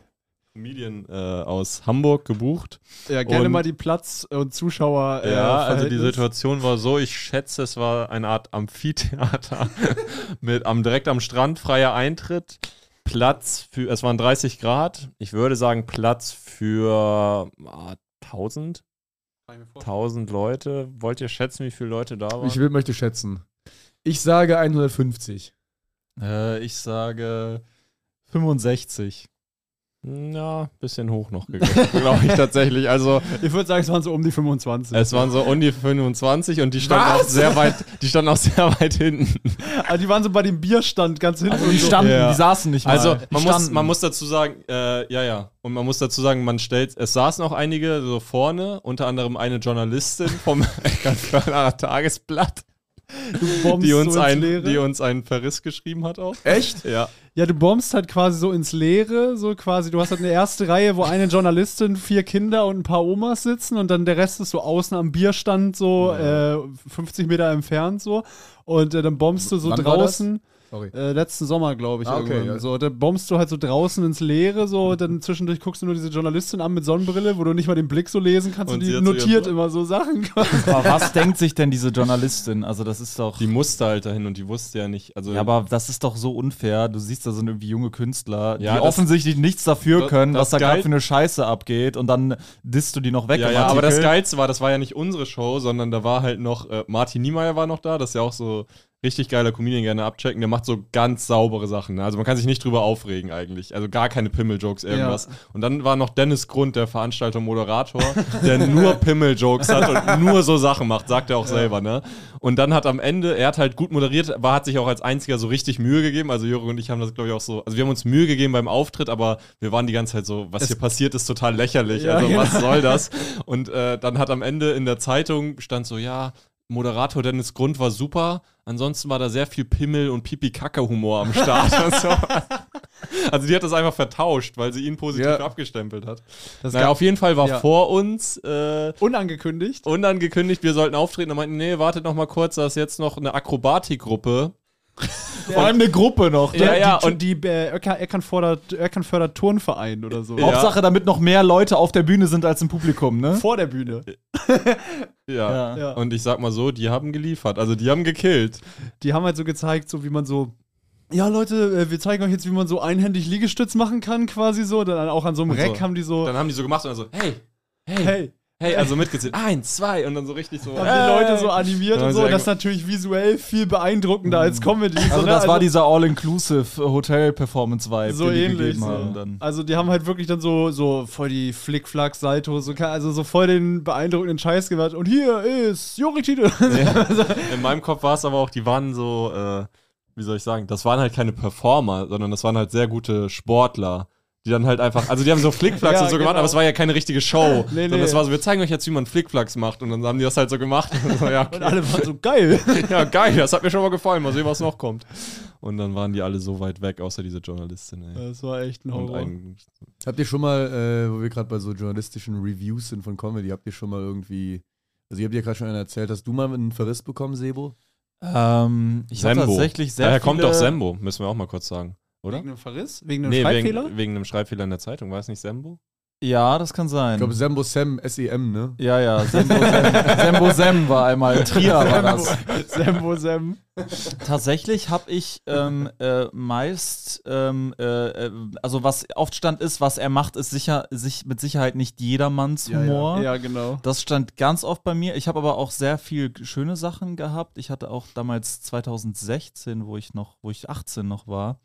Comedian äh, aus Hamburg gebucht. Ja, gerne Und- mal die Platz- und Zuschauer. äh, ja, also die. Situation war so, ich schätze, es war eine Art Amphitheater mit am direkt am Strand freier Eintritt. Platz für, es waren 30 Grad. Ich würde sagen Platz für ah, 1000, 1000 Leute. Wollt ihr schätzen, wie viele Leute da waren? Ich will, möchte schätzen. Ich sage 150. Äh, ich sage 65. Ja, bisschen hoch noch gegangen, glaube ich tatsächlich. Also Ich würde sagen, es waren so um die 25. es waren so um die 25 und die standen auch sehr weit, die standen auch sehr weit hinten. Also die waren so bei dem Bierstand ganz hinten. Also die und so. standen, Ja. die saßen nicht mal. Also man muss, man muss dazu sagen, äh, ja, ja. Und man muss dazu sagen, man stellt, es saßen auch einige so vorne, unter anderem eine Journalistin vom Eckernförder Tagesblatt, die uns, so ein, die uns einen Verriss geschrieben hat auch. Echt? Ja. Ja, du bombst halt quasi so ins Leere, so quasi. Du hast halt eine erste Reihe, wo eine Journalistin, vier Kinder und ein paar Omas sitzen und dann der Rest ist so außen am Bierstand, so äh, 50 Meter entfernt, so. Und äh, dann bombst du so Wann war das? Sorry. Äh, letzten Sommer, glaube ich. Ah, okay, irgendwann. ja. So, dann bombst du halt so draußen ins Leere, so, dann zwischendurch guckst du nur diese Journalistin an mit Sonnenbrille, wo du nicht mal den Blick so lesen kannst und, Und sie die notiert immer so Sachen. aber was denkt sich denn diese Journalistin? Also das ist doch... Die musste halt dahin und die wusste ja nicht. Also ja, aber das ist doch so unfair. Du siehst, da sind irgendwie junge Künstler, Ja, die das- offensichtlich nichts dafür das- können, das was da gerade für eine Scheiße abgeht und dann disst du die noch weg Ja, ja, aber das. Geilste war, das war ja nicht unsere Show, sondern da war halt noch, äh, Martin Niemeyer war noch da, das ist ja auch so richtig geiler Comedian, gerne abchecken, der macht so ganz saubere Sachen. Ne? Also man kann sich nicht drüber aufregen eigentlich. Also gar keine Pimmel-Jokes, irgendwas. Und dann war noch Dennis Grund, der Veranstalter Moderator, der nur Pimmel-Jokes hat und nur so Sachen macht, sagt er auch selber, ne? Und dann hat am Ende, er hat halt gut moderiert, war, hat sich auch als einziger so richtig Mühe gegeben. Also Jürgen und ich haben das, glaube ich, auch so, also wir haben uns Mühe gegeben beim Auftritt, aber wir waren die ganze Zeit so, was hier passiert, ist total lächerlich. Ja, also genau. was soll das? Und äh, dann hat am Ende in der Zeitung stand so, ja, Moderator Dennis Grund war super, ansonsten war da sehr viel Pimmel und Pipi-Kacke-Humor am Start. und so. Also die hat das einfach vertauscht, weil sie ihn positiv Ja. abgestempelt hat. Das naja, auf jeden Fall war ja. vor uns äh, Unangekündigt. unangekündigt, wir sollten auftreten. Da meinten, nee, wartet noch mal kurz, da ist jetzt noch eine Akrobatikgruppe. Vor allem eine Gruppe noch. Ne? Ja, ja, die, und- die äh, Eckernförder, Eckernförder Turnverein oder so. Ja. Hauptsache, damit noch mehr Leute auf der Bühne sind als im Publikum, ne? Vor der Bühne. Ja. Ja. Und ich sag mal so, die haben geliefert. Also die haben gekillt. Die haben halt so gezeigt, so wie man so. Ja, Leute, äh, wir zeigen euch jetzt, wie man so einhändig Liegestütz machen kann, quasi so. Dann auch an so einem Und Reck so. haben die so. Dann haben die so gemacht und dann so, hey, hey, hey, hey, also mitgezählt. Eins, zwei und dann so richtig so. haben die Leute so animiert Ja, und so. Das ist natürlich visuell viel beeindruckender als Comedy. so, Also ne? das war dieser All-Inclusive Hotel-Performance-Vibe, so den die ähnlich. gegeben So. haben dann. Also die haben halt wirklich dann so, so voll die Flickflack, Salto, so, also so voll den beeindruckenden Scheiß gemacht. Und hier ist Jorik Tito. In meinem Kopf war es aber auch, die waren so, äh, wie soll ich sagen, das waren halt keine Performer, sondern das waren halt sehr gute Sportler. Die dann halt einfach, also die haben so Flickflacks Ja, und so gemacht, genau. aber es war ja keine richtige Show. Nee, sondern nee. es war so, wir zeigen euch jetzt, wie man Flickflacks macht. Und dann haben die das halt so gemacht. Und so, ja, Und okay. alle waren so geil. ja, geil, das hat mir schon mal gefallen. Mal sehen, was noch kommt. Und dann waren die alle so weit weg, außer diese Journalistin. Ey. Das war echt ein Und Horror. ein, Habt ihr schon mal, äh, wo wir gerade bei so journalistischen Reviews sind von Comedy, habt ihr schon mal irgendwie, also ihr habt ja gerade schon einer erzählt, hast du mal einen Verriss bekommen, Sebo? Ähm, ich habe Sembo. tatsächlich sehr Daher viele... kommt doch Sembo, müssen wir auch mal kurz sagen. Oder? Wegen einem Verriss? Wegen einem Nee, Schreibfehler? wegen, wegen einem Schreibfehler in der Zeitung. War es nicht Sembo? Ja, das kann sein. Ich glaube, Sembo Sam, S-E-M, ne? ja, ja, Sembo Sem, Sembo Sem war einmal, Trier war das. Sembo Sem. Tatsächlich habe ich ähm, äh, meist, ähm, äh, äh, also was oft stand ist, was er macht, ist sicher, sich mit Sicherheit nicht jedermanns Ja, ja. Humor. Ja, genau. Das stand ganz oft bei mir. Ich habe aber auch sehr viel schöne Sachen gehabt. Ich hatte auch damals 2016, wo ich noch, wo ich 18 noch war,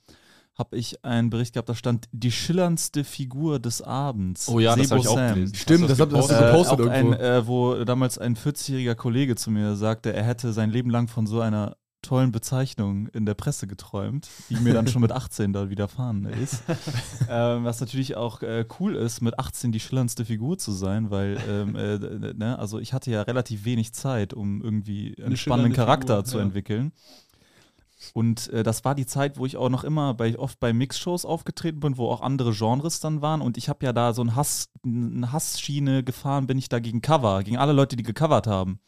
habe ich einen Bericht gehabt, da stand die schillerndste Figur des Abends. Oh ja, das Sebo habe ich auch Sam. gelesen. Stimmt, Hast das du habt- hast du Äh, gepostet auch irgendwo. ein, äh, wo damals ein 40-jähriger Kollege zu mir sagte, er hätte sein Leben lang von so einer tollen Bezeichnung in der Presse geträumt, die mir dann schon mit 18 da widerfahren ist. ähm, was natürlich auch äh, cool ist, mit 18 die schillerndste Figur zu sein, weil, ähm, äh, ne, also ich hatte ja relativ wenig Zeit, um irgendwie einen Eine spannenden Charakter Figur, zu ja. entwickeln. Und äh, das war die Zeit, wo ich auch noch immer bei oft bei Mixshows aufgetreten bin, wo auch andere Genres dann waren. Und ich habe ja da so ein Hass, eine Hassschiene gefahren, bin ich da gegen Cover, gegen alle Leute, die gecovert haben.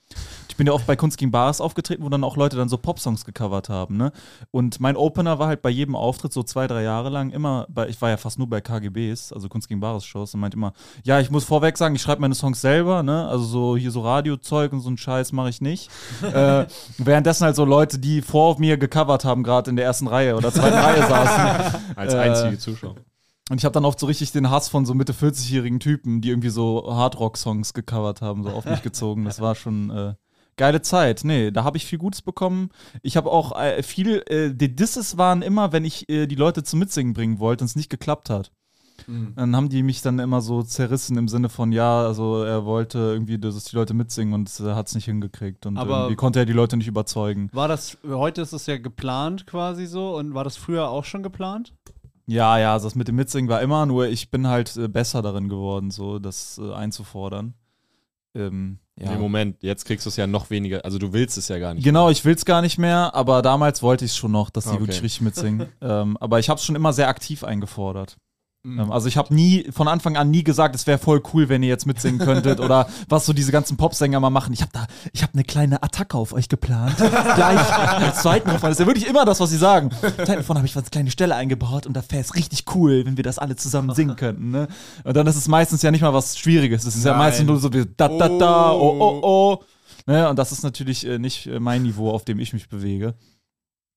Ich bin ja oft bei Kunst gegen Bares aufgetreten, wo dann auch Leute dann so Popsongs gecovert haben, ne? Und mein Opener war halt bei jedem Auftritt so zwei, drei Jahre lang immer, bei, ich war ja fast nur bei KGBs, also Kunst gegen Bares Shows und meinte immer, ja, ich muss vorweg sagen, ich schreibe meine Songs selber, ne? Also so hier so Radiozeug und so ein Scheiß mache ich nicht. äh, währenddessen halt so Leute, die vor mir gecovert haben, gerade in der ersten Reihe oder zweiten Reihe saßen. Als Äh, einzige Zuschauer. Und ich habe dann oft so richtig den Hass von so Mitte 40-jährigen Typen, die irgendwie so Hardrock-Songs gecovert haben, so auf mich gezogen. Das war schon äh, Geile Zeit. Nee, da habe ich viel Gutes bekommen. Ich habe auch äh, viel, äh, die Disses waren immer, wenn ich äh, die Leute zum Mitsingen bringen wollte und es nicht geklappt hat. Mhm. Dann haben die mich dann immer so zerrissen im Sinne von, ja, also er wollte irgendwie, dass die Leute mitsingen und äh, hat es nicht hingekriegt. Und Aber- irgendwie konnte er die Leute nicht überzeugen. War das, heute ist es ja geplant quasi so und war das früher auch schon geplant? Ja, ja, also das mit dem Mitsingen war immer, nur ich bin halt äh, besser darin geworden, so das äh, einzufordern. Ähm, ja. Nee, Moment, jetzt kriegst du es ja noch weniger. Also du willst es ja gar nicht. Genau, ich will es gar nicht mehr, aber damals wollte ich es schon noch, dass die Okay. wirklich richtig mitsingen. ähm, aber ich habe es schon immer sehr aktiv eingefordert. Mhm. Ähm, also ich habe nie, von Anfang an nie gesagt, es wäre voll cool, wenn ihr jetzt mitsingen könntet oder was so diese ganzen Popsänger mal machen. Ich habe da, ich habe eine kleine Attacke auf euch geplant. Gleich als zweiten Refrain. Das ist ja wirklich immer das, was sie sagen. Davon habe ich eine kleine Stelle eingebaut und da wäre es richtig cool, wenn wir das alle zusammen singen könnten. Ne? Und dann ist es meistens ja nicht mal was Schwieriges. Es ist ja Nein. meistens nur so wie da da da, oh oh oh. Ne? Und das ist natürlich äh, nicht äh, mein Niveau, auf dem ich mich bewege.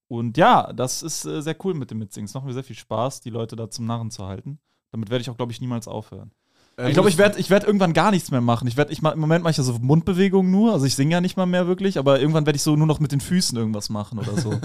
Und ja, das ist äh, sehr cool mit dem Mitsingen. Es macht mir sehr viel Spaß, die Leute da zum Narren zu halten. Damit werde ich auch, glaube ich, niemals aufhören. Äh, ich glaube, ich werde ich werd irgendwann gar nichts mehr machen. Ich werd, ich Im Moment mache ich ja so Mundbewegungen nur. Also ich singe ja nicht mal mehr wirklich, aber irgendwann werde ich so nur noch mit den Füßen irgendwas machen oder so.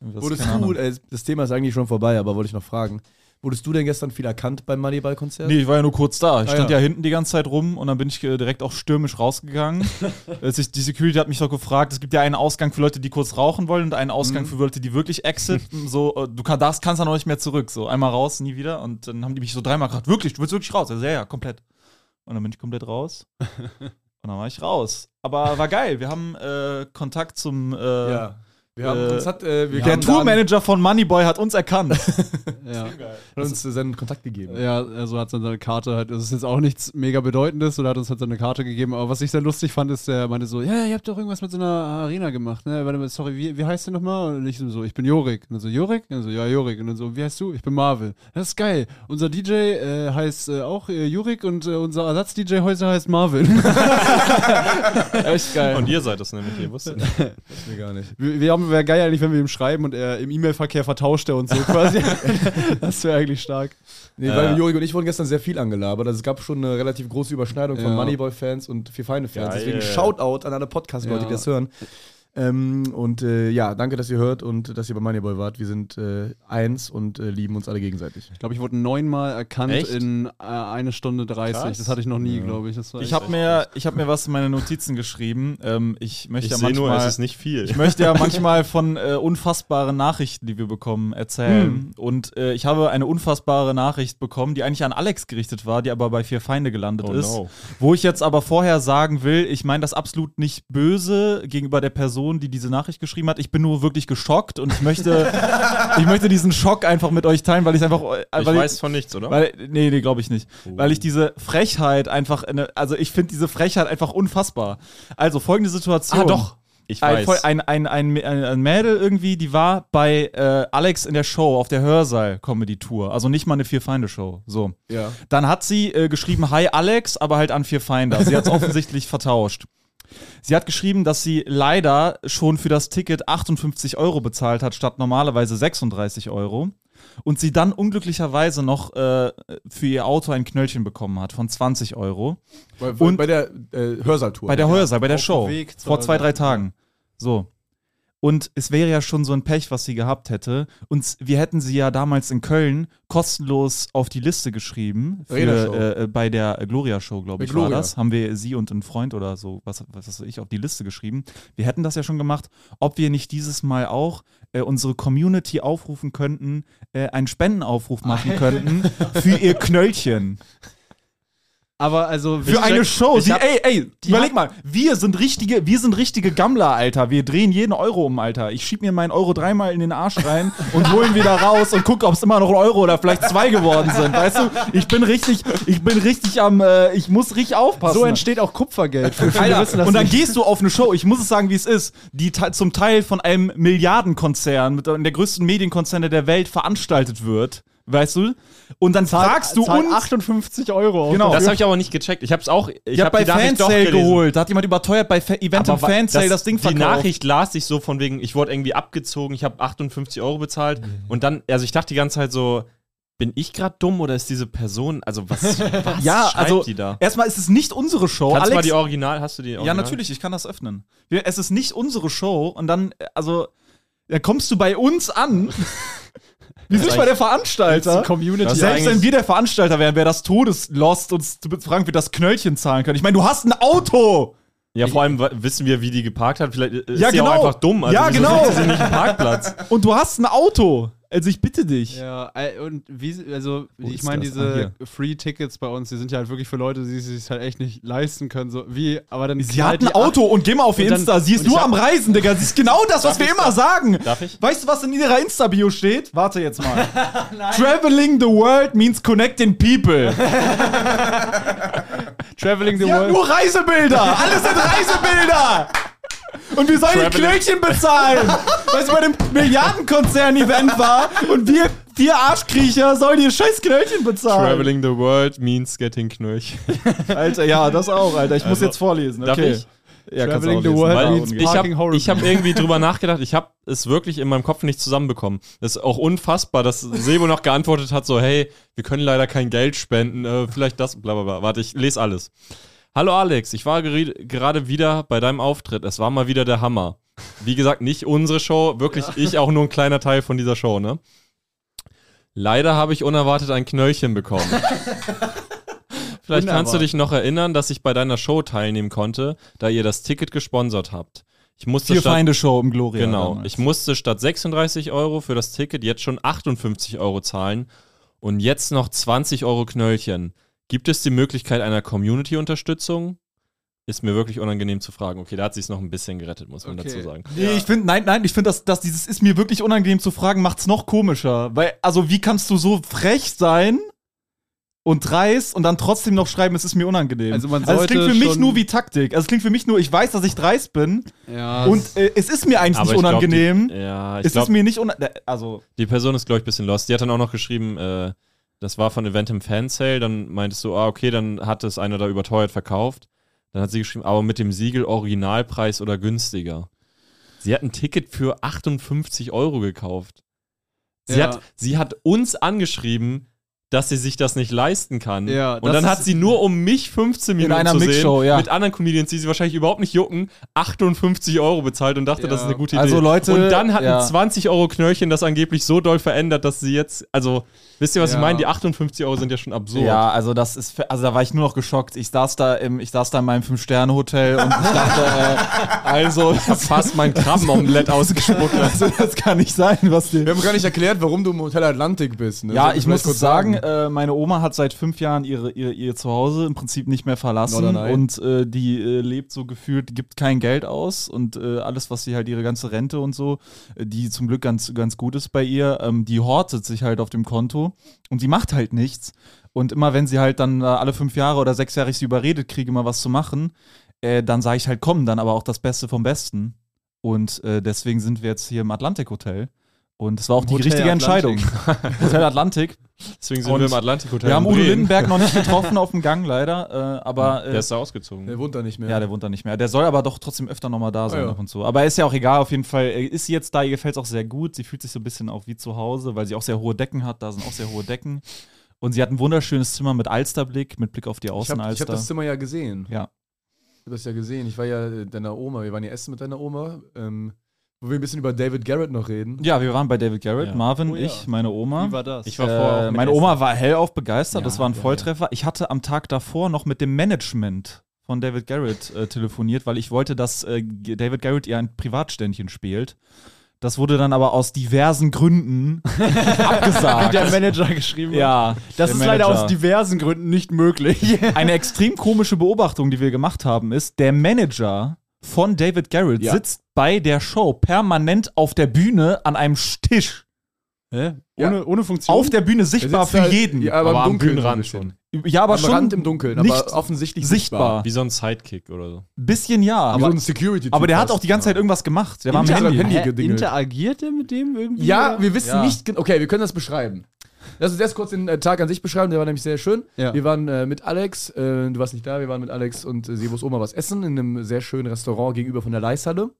Keine du, äh, das Thema ist eigentlich schon vorbei, aber wollte ich noch fragen. Wurdest du denn gestern viel erkannt beim Moneyball-Konzert? Nee, ich war ja nur kurz da. Ich Ah, stand ja. ja. hinten die ganze Zeit rum und dann bin ich äh, direkt auch stürmisch rausgegangen. Äh, die Security hat mich doch gefragt, es gibt ja einen Ausgang für Leute, die kurz rauchen wollen und einen Ausgang Mhm. für Leute, die wirklich exiten. so, äh, du kann, darfst, kannst da noch nicht mehr zurück. So, einmal raus, nie wieder. Und dann haben die mich so dreimal gefragt, wirklich, du willst wirklich raus? Also, ja, ja, komplett. Und dann bin ich komplett raus. und dann war ich raus. Aber war geil. Wir haben äh, Kontakt zum. Äh, Ja. Wir haben Äh, uns hat, äh, wir Der Tourmanager von Moneyboy hat uns erkannt. Ja. hat uns äh, seinen Kontakt gegeben. Ja, also hat dann seine Karte halt, das ist jetzt auch nichts mega Bedeutendes oder hat uns halt seine Karte gegeben, aber was ich sehr lustig fand, ist, der meinte so, ja, ihr habt doch irgendwas mit so einer Arena gemacht, ne? Warte mal, sorry, wie, wie heißt du nochmal? Und ich so, ich bin Jorik. Und dann so, Jorik? Und dann so, ja, Jorik. Und dann so, wie heißt du? Ich bin Marvel. Das ist geil. Unser DJ äh, heißt äh, auch äh, Jorik und äh, unser Ersatz-DJ heute heißt Marvin. Echt geil. Und ihr seid es nämlich, ihr wusstet nicht. Das mir gar nicht. wir, wir haben, wäre geil eigentlich, wenn wir ihm schreiben und er im E-Mail-Verkehr vertauscht er uns so quasi. das wäre eigentlich stark. Nee, Ja. weil Jorik und ich wurden gestern sehr viel angelabert. Also es gab schon eine relativ große Überschneidung von Ja. Moneyboy-Fans und Vier Feinde-Fans. Deswegen Shoutout an alle Podcast-Leute, Ja. die das hören. Ähm, und äh, ja, danke, dass ihr hört und dass ihr bei Moneyboy wart. Wir sind äh, eins und äh, lieben uns alle gegenseitig. Ich glaube, ich wurde neunmal erkannt Echt? in äh, eine Stunde 30. Krass. Das hatte ich noch nie, Ja. glaube ich. Das war Ich habe mir, ich hab mir was in meine Notizen geschrieben. Ähm, ich möchte Ich ja sehe nur, manchmal, es ist nicht viel. ich möchte ja manchmal von äh, unfassbaren Nachrichten, die wir bekommen, erzählen. Und äh, ich habe eine unfassbare Nachricht bekommen, die eigentlich an Alex gerichtet war, die aber bei Vier Feinde gelandet Oh ist. no. Wo ich jetzt aber vorher sagen will, ich meine das absolut nicht böse gegenüber der Person, die diese Nachricht geschrieben hat. Ich bin nur wirklich geschockt und ich möchte, ich möchte diesen Schock einfach mit euch teilen, weil ich einfach, äh, Ich weil weiß von nichts, oder? weil, nee, nee, glaube ich nicht. Oh. Weil ich diese Frechheit einfach, eine, also ich finde diese Frechheit einfach unfassbar. Also folgende Situation. ah, doch. Ich weiß. ein, ein, ein, ein Mädel irgendwie, die war bei äh, Alex in der Show auf der Hörsaal-Comedy-Tour. Also nicht mal eine Vier-Feinde-Show. So. Ja. Dann hat sie äh, geschrieben, hi Alex, aber halt an Vier Feinde. Sie hat es offensichtlich vertauscht. Sie hat geschrieben, dass sie leider schon für das Ticket 58 Euro bezahlt hat, statt normalerweise 36 Euro. Und sie dann unglücklicherweise noch äh, für ihr Auto ein Knöllchen bekommen hat von 20 Euro. Bei, Und- bei der äh, Hörsaltour. Bei der Heuersaal, bei der Show. Weg vor zwei, drei. Tagen. So. Und es wäre ja schon so ein Pech, was sie gehabt hätte. Und wir hätten sie ja damals in Köln kostenlos auf die Liste geschrieben. Für, äh, äh, bei der Gloria Show, glaube ich, Gloria. war das. Haben wir sie und einen Freund oder so, was, was weiß ich, auf die Liste geschrieben. Wir hätten das ja schon gemacht. Ob wir nicht dieses Mal auch äh, unsere Community aufrufen könnten, äh, einen Spendenaufruf machen könnten für ihr Knöllchen. Aber also Für eine Show. Die, hab- ey, ey, überleg mal, wir sind richtige, wir sind richtige Gammler, Alter. Wir drehen jeden Euro um, Alter. Ich schieb mir meinen Euro dreimal in den Arsch rein und hol ihn wieder raus und guck, ob es immer noch ein Euro oder vielleicht zwei geworden sind. Weißt du, ich bin richtig, ich bin richtig am, äh, ich muss richtig aufpassen. so entsteht auch Kupfergeld. Alter, wissen und dann nicht. gehst du auf eine Show, ich muss es sagen, wie es ist, die zum Teil von einem Milliardenkonzern, mit der größten Medienkonzerne der Welt veranstaltet wird. Weißt du? Und dann fragst du Zahlt uns. 58 Euro. Genau. das habe ich aber nicht gecheckt. Ich habe es auch. Ich Ich hab hab bei die Fansale geholt. Da hat jemand überteuert bei Fa Event Aber und Fansale das, Ding Die verkauft. Nachricht las ich so von wegen, ich wurde irgendwie abgezogen, ich habe 58 Euro bezahlt Mhm. und dann, also ich dachte die ganze Zeit so, bin ich gerade dumm oder ist diese Person, also was, was Ja, schreibt also die da? erstmal ist es nicht unsere Show. Kannst du mal Alex, die Original, hast du die Original? ja, natürlich, ich kann das öffnen. Es ist nicht unsere Show und dann, äh, also, dann kommst du bei uns an. Wir sind nicht bei der Veranstalter. Community. Das ist Selbst wenn wir der Veranstalter wären, wäre das Todeslost, uns zu fragen, wie wir das Knöllchen zahlen können. Ich meine, du hast ein Auto! Ja, vor allem wissen wir, wie die geparkt hat. Vielleicht ist Ja, sie auch genau. einfach dumm. Also Ja, genau. sich nicht einen Parkplatz? Und du hast ein Auto. Also ich bitte dich. Ja, äh, und wie, also, Wo ich meine, das? Ah, diese Free-Tickets bei uns, die sind ja halt wirklich für Leute, die sich halt echt nicht leisten können. So, wie, aber dann. Sie hat ein Auto und geh mal auf ihr Insta. Sie ist nur am Reisen, Digga. Sie ist genau das, was wir immer sagen. Darf ich? Weißt du, was in ihrer Insta-Bio steht? Warte jetzt mal. Traveling the world means connecting people. Traveling the Sie hat World. nur Reisebilder. Alles sind Reisebilder. Und wir sollen die Knöllchen bezahlen. Weil sie bei dem Milliardenkonzern-Event war. Und wir, vier Arschkriecher, sollen die scheiß Knöllchen bezahlen. Traveling the world means getting Knöch. Alter, ja, das auch, Alter. Ich muss Also, jetzt vorlesen. darf Okay. ich? Ja, Traveling the world. Ich habe hab irgendwie drüber nachgedacht. Ich habe es wirklich in meinem Kopf nicht zusammenbekommen. Das ist auch unfassbar, dass Sebo noch geantwortet hat, so, hey, wir können leider kein Geld spenden, äh, vielleicht das, bla bla bla. Warte, ich lese alles. Hallo Alex, ich war gerade wieder bei deinem Auftritt. Es war mal wieder der Hammer. Wie gesagt, nicht unsere Show, wirklich ich auch nur ein kleiner Teil von dieser Show, ne? Leider habe ich unerwartet ein Knöllchen bekommen. Vielleicht kannst du dich noch erinnern, dass ich bei deiner Show teilnehmen konnte, da ihr das Ticket gesponsert habt. Ich musste Vier statt, Feinde Show im Gloria. genau, damals. ich musste statt 36 Euro für das Ticket jetzt schon 58 Euro zahlen und jetzt noch 20 Euro Knöllchen. Gibt es die Möglichkeit einer Community-Unterstützung? Ist mir wirklich unangenehm zu fragen. Okay, da hat sich noch ein bisschen gerettet, muss man Okay. dazu sagen. Nee, ich finde, nein, nein, ich finde, dass, dass dieses ist mir wirklich unangenehm zu fragen, macht's noch komischer. Weil, also, wie kannst du so frech sein und dreist und dann trotzdem noch schreiben, es ist mir unangenehm? Also man es klingt für mich nur wie Taktik. Also, es klingt für mich nur, ich weiß, dass ich dreist bin Ja, und äh, es ist mir eigentlich nicht ich glaub, unangenehm. die, ja, ich es ist glaube, mir nicht unangenehm. Also, die Person ist, glaube ich, ein bisschen lost. Die hat dann auch noch geschrieben, äh, das war von Eventim Fansale. Dann meintest du, ah, okay, dann hat es einer da überteuert verkauft. Dann hat sie geschrieben, aber mit dem Siegel Originalpreis oder günstiger. Sie hat ein Ticket für 58 Euro gekauft. Sie, Ja. hat, sie hat uns angeschrieben, dass sie sich das nicht leisten kann. Ja, und dann hat sie nur, um mich 15 Minuten einer zu Mixshow, sehen, ja. mit anderen Comedians, die sie wahrscheinlich überhaupt nicht jucken, 58 Euro bezahlt und dachte, Ja. das ist eine gute Idee. Also Leute, und dann hat ja. ein 20 Euro Knöllchen das angeblich so doll verändert, dass sie jetzt, also, wisst ihr, was Ja. ich meine? Die 58 Euro sind ja schon absurd. ja, also das ist, also da war ich nur noch geschockt. Ich saß da im, ich saß da in meinem Fünf-Sterne-Hotel und ich dachte, äh, also, Fast mein Krabbenomelett ausgespuckt. also, das kann nicht sein, was die. Wir haben gar nicht erklärt, warum du im Hotel Atlantik bist. Ne? Ja, ich muss kurz sagen, äh, meine Oma hat seit fünf Jahren ihre, ihr, ihr Zuhause im Prinzip nicht mehr verlassen und äh, die äh, lebt so gefühlt, die gibt kein Geld aus und äh, alles, was sie halt, ihre ganze Rente und so, äh, die zum Glück ganz, ganz gut ist bei ihr, ähm, die hortet sich halt auf dem Konto und sie macht halt nichts. Und immer wenn sie halt dann äh, alle fünf Jahre oder sechs Jahre ich sie überredet kriege, mal was zu machen, dann sage ich halt, komm, dann aber auch das Beste vom Besten. Und deswegen sind wir jetzt hier im Atlantik Hotel. Und es war auch die Hotel richtige Atlantik. Entscheidung. Hotel Atlantik. Deswegen sind Und wir im Atlantikhotel. Wir haben Udo. Lindenberg noch nicht getroffen auf dem Gang, leider. Äh, aber Der äh, ist da ausgezogen. Der wohnt da nicht mehr. ja, der wohnt da nicht mehr. Der soll aber doch trotzdem öfter nochmal da sein Ah, ja. ab und zu. Aber ist ja auch egal, auf jeden Fall. äh, Ist sie jetzt da, ihr gefällt es auch sehr gut. Sie fühlt sich so ein bisschen auch wie zu Hause, weil sie auch sehr hohe Decken hat. Da sind auch sehr hohe Decken. Und sie hat ein wunderschönes Zimmer mit Alsterblick, mit Blick auf die ich habe ich Außenalster. hab das Zimmer ja gesehen. Ja. Ich habe das ja gesehen. Ich war ja äh, deiner Oma. Wir waren ja essen mit deiner Oma. Ähm, wo wir ein bisschen über David Garrett noch reden. ja, wir waren bei David Garrett, Ja. Marvin, Oh ja. ich, meine Oma. wie war das? Ich war vorher auch Äh, meine Essen. Oma war hellauf begeistert, Ja, das war ein ja, Volltreffer. Ich hatte am Tag davor noch mit dem Management von David Garrett äh, telefoniert, weil ich wollte, dass äh, David Garrett ihr ein Privatständchen spielt. Das wurde dann aber aus diversen Gründen abgesagt. der Manager geschrieben hat. ja, Das ist leider Manager. aus diversen Gründen nicht möglich. Eine extrem komische Beobachtung, die wir gemacht haben, ist, der Manager von David Garrett Ja. sitzt bei der Show permanent auf der Bühne an einem Tisch. Hä? Ja. Ohne, ohne Funktion? Auf der Bühne sichtbar für da- jeden. Ja, aber, Aber im am Dunkeln Bühnenrand ein Ja, aber Am schon Rand im Dunkeln, nicht aber offensichtlich sichtbar. Wie so ein Sidekick oder so. Bisschen ja. Wie so Aber, ein security aber der hat auch die ganze Zeit irgendwas gemacht. Der war am Inter- Handy. Handy. Interagiert er mit dem irgendwie? Ja, wir wissen Ja. nicht genau. Okay, wir können das beschreiben. Lass uns erst kurz den äh, Tag an sich beschreiben, der war nämlich sehr schön. Ja. Wir waren äh, mit Alex, äh, du warst nicht da, wir waren mit Alex und äh, Sebos Oma was essen in einem sehr schönen Restaurant gegenüber von der Leishalle.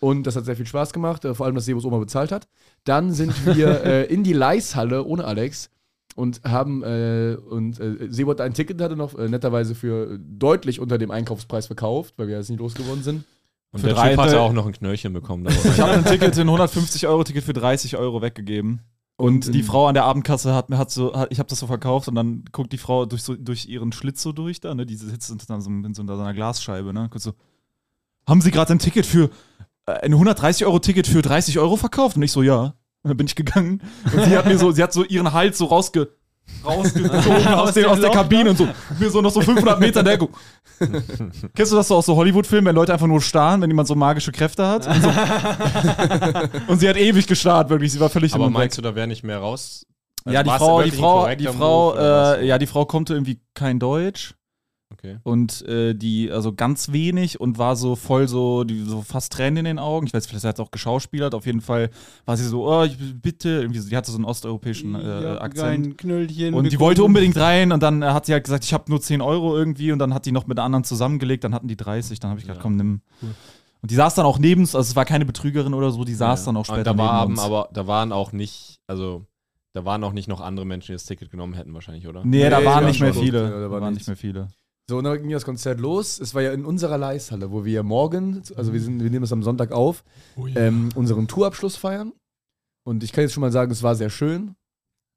Und das hat sehr viel Spaß gemacht, äh, vor allem, dass Sebos Oma bezahlt hat. Dann sind wir äh, in die Leishalle ohne Alex und haben äh, und äh, Sebot ein Ticket hatte noch äh, netterweise für deutlich unter dem Einkaufspreis verkauft, weil wir jetzt nicht losgeworden sind. Und Für der drei- Typ hatte auch noch ein Knöllchen bekommen. Ich habe ein Ticket, ein 150-Euro-Ticket für 30 Euro weggegeben. Und die in- Frau an der Abendkasse hat mir hat so, hat, ich habe das so verkauft und dann guckt die Frau durch, so, durch ihren Schlitz so durch da, ne? Die sitzt in so, in so einer Glasscheibe, ne? Guckt so, haben Sie gerade ein Ticket für, äh, ein 130-Euro-Ticket für 30 Euro verkauft? Und ich so, ja. Und dann bin ich gegangen. Und sie hat mir so, sie hat so ihren Hals so rausge, rausgezogen aus, dem, aus der Kabine und so, mir so noch so 500 Meter der Kennst du das so aus so Hollywood-Filmen, wenn Leute einfach nur starren, wenn jemand so magische Kräfte hat? Und, so. und sie hat ewig gestarrt, wirklich. Sie war völlig Aber meinst du, da wäre nicht mehr raus? Also ja, die Frau, die Frau, die Frau, äh, ja, die Frau konnte irgendwie kein Deutsch Okay. und äh, die, also ganz wenig und war so voll so, die, so fast Tränen in den Augen. Ich weiß, vielleicht hat sie auch geschauspielert. Auf jeden Fall war sie so, oh, ich, bitte, irgendwie, so- die hatte so einen osteuropäischen äh, Ja, Akzent. Ein Knöllchen. Und die wollte unbedingt rein und dann hat sie halt gesagt, ich habe nur 10 Euro irgendwie und dann hat die noch mit anderen zusammengelegt, dann hatten die 30, dann habe ich gedacht, Ja. komm, nimm. Und die saß dann auch neben uns, also es war keine Betrügerin oder so, die saß Ja. dann auch später Und da neben waren uns. aber da waren auch nicht, also da waren auch nicht noch andere Menschen, die das Ticket genommen hätten wahrscheinlich, oder? nee, da Nee, waren ja, nicht mehr viele. Ja, da, da war waren nicht mehr viele. So, und dann ging das Konzert los. Es war ja in unserer Leishalle, wo wir morgen, also wir, sind, wir nehmen das am Sonntag auf, ähm, unseren Tourabschluss feiern. Und ich kann jetzt schon mal sagen, es war sehr schön.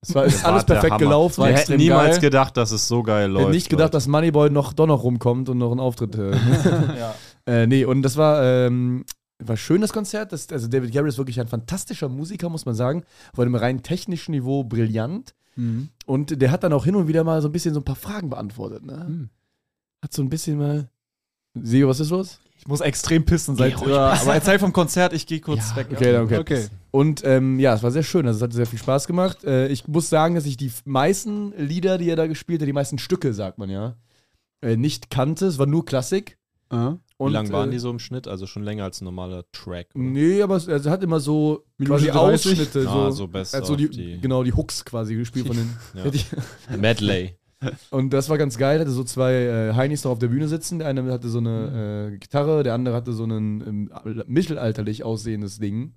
Es war ist war alles perfekt Hammer. gelaufen. Wir hätten niemals geil. gedacht, dass es so geil Ich läuft. hätte nicht gedacht, Leute. dass Moneyboy noch doch noch rumkommt und noch einen Auftritt. Äh, ja. äh, nee, und das war, ähm, war schön, das Konzert. Das, also David Garrett ist wirklich ein fantastischer Musiker, muss man sagen. Auf einem rein technischen Niveau brillant. Mhm. Und der hat dann auch hin und wieder mal so ein bisschen so ein paar Fragen beantwortet. Ne? Hm. Hat so ein bisschen mal. Sio, was ist los? Ich muss extrem pissen seit. ruhig Ja, aber erzähl vom Konzert, ich gehe kurz weg. Okay, dann okay. Okay. Und ähm, ja, es war sehr schön. Also es hat sehr viel Spaß gemacht. Äh, ich muss sagen, dass ich die meisten Lieder, die er da gespielt hat, die meisten Stücke, sagt man ja, äh, nicht kannte. Es war nur Klassik. Aha. Und, Wie lang waren äh, die so im Schnitt? Also schon länger als ein normaler Track. oder? Nee, aber es, also er hat immer so Minute quasi 30? Ausschnitte. Ah, so, so best hat so of die, die- genau die Hooks quasi gespielt von den. Ja. Medley. Und das war ganz geil. Hatte so zwei äh, Heinis noch auf der Bühne sitzen. Der eine hatte so eine äh, Gitarre, der andere hatte so ein ähm, mittelalterlich aussehendes Ding.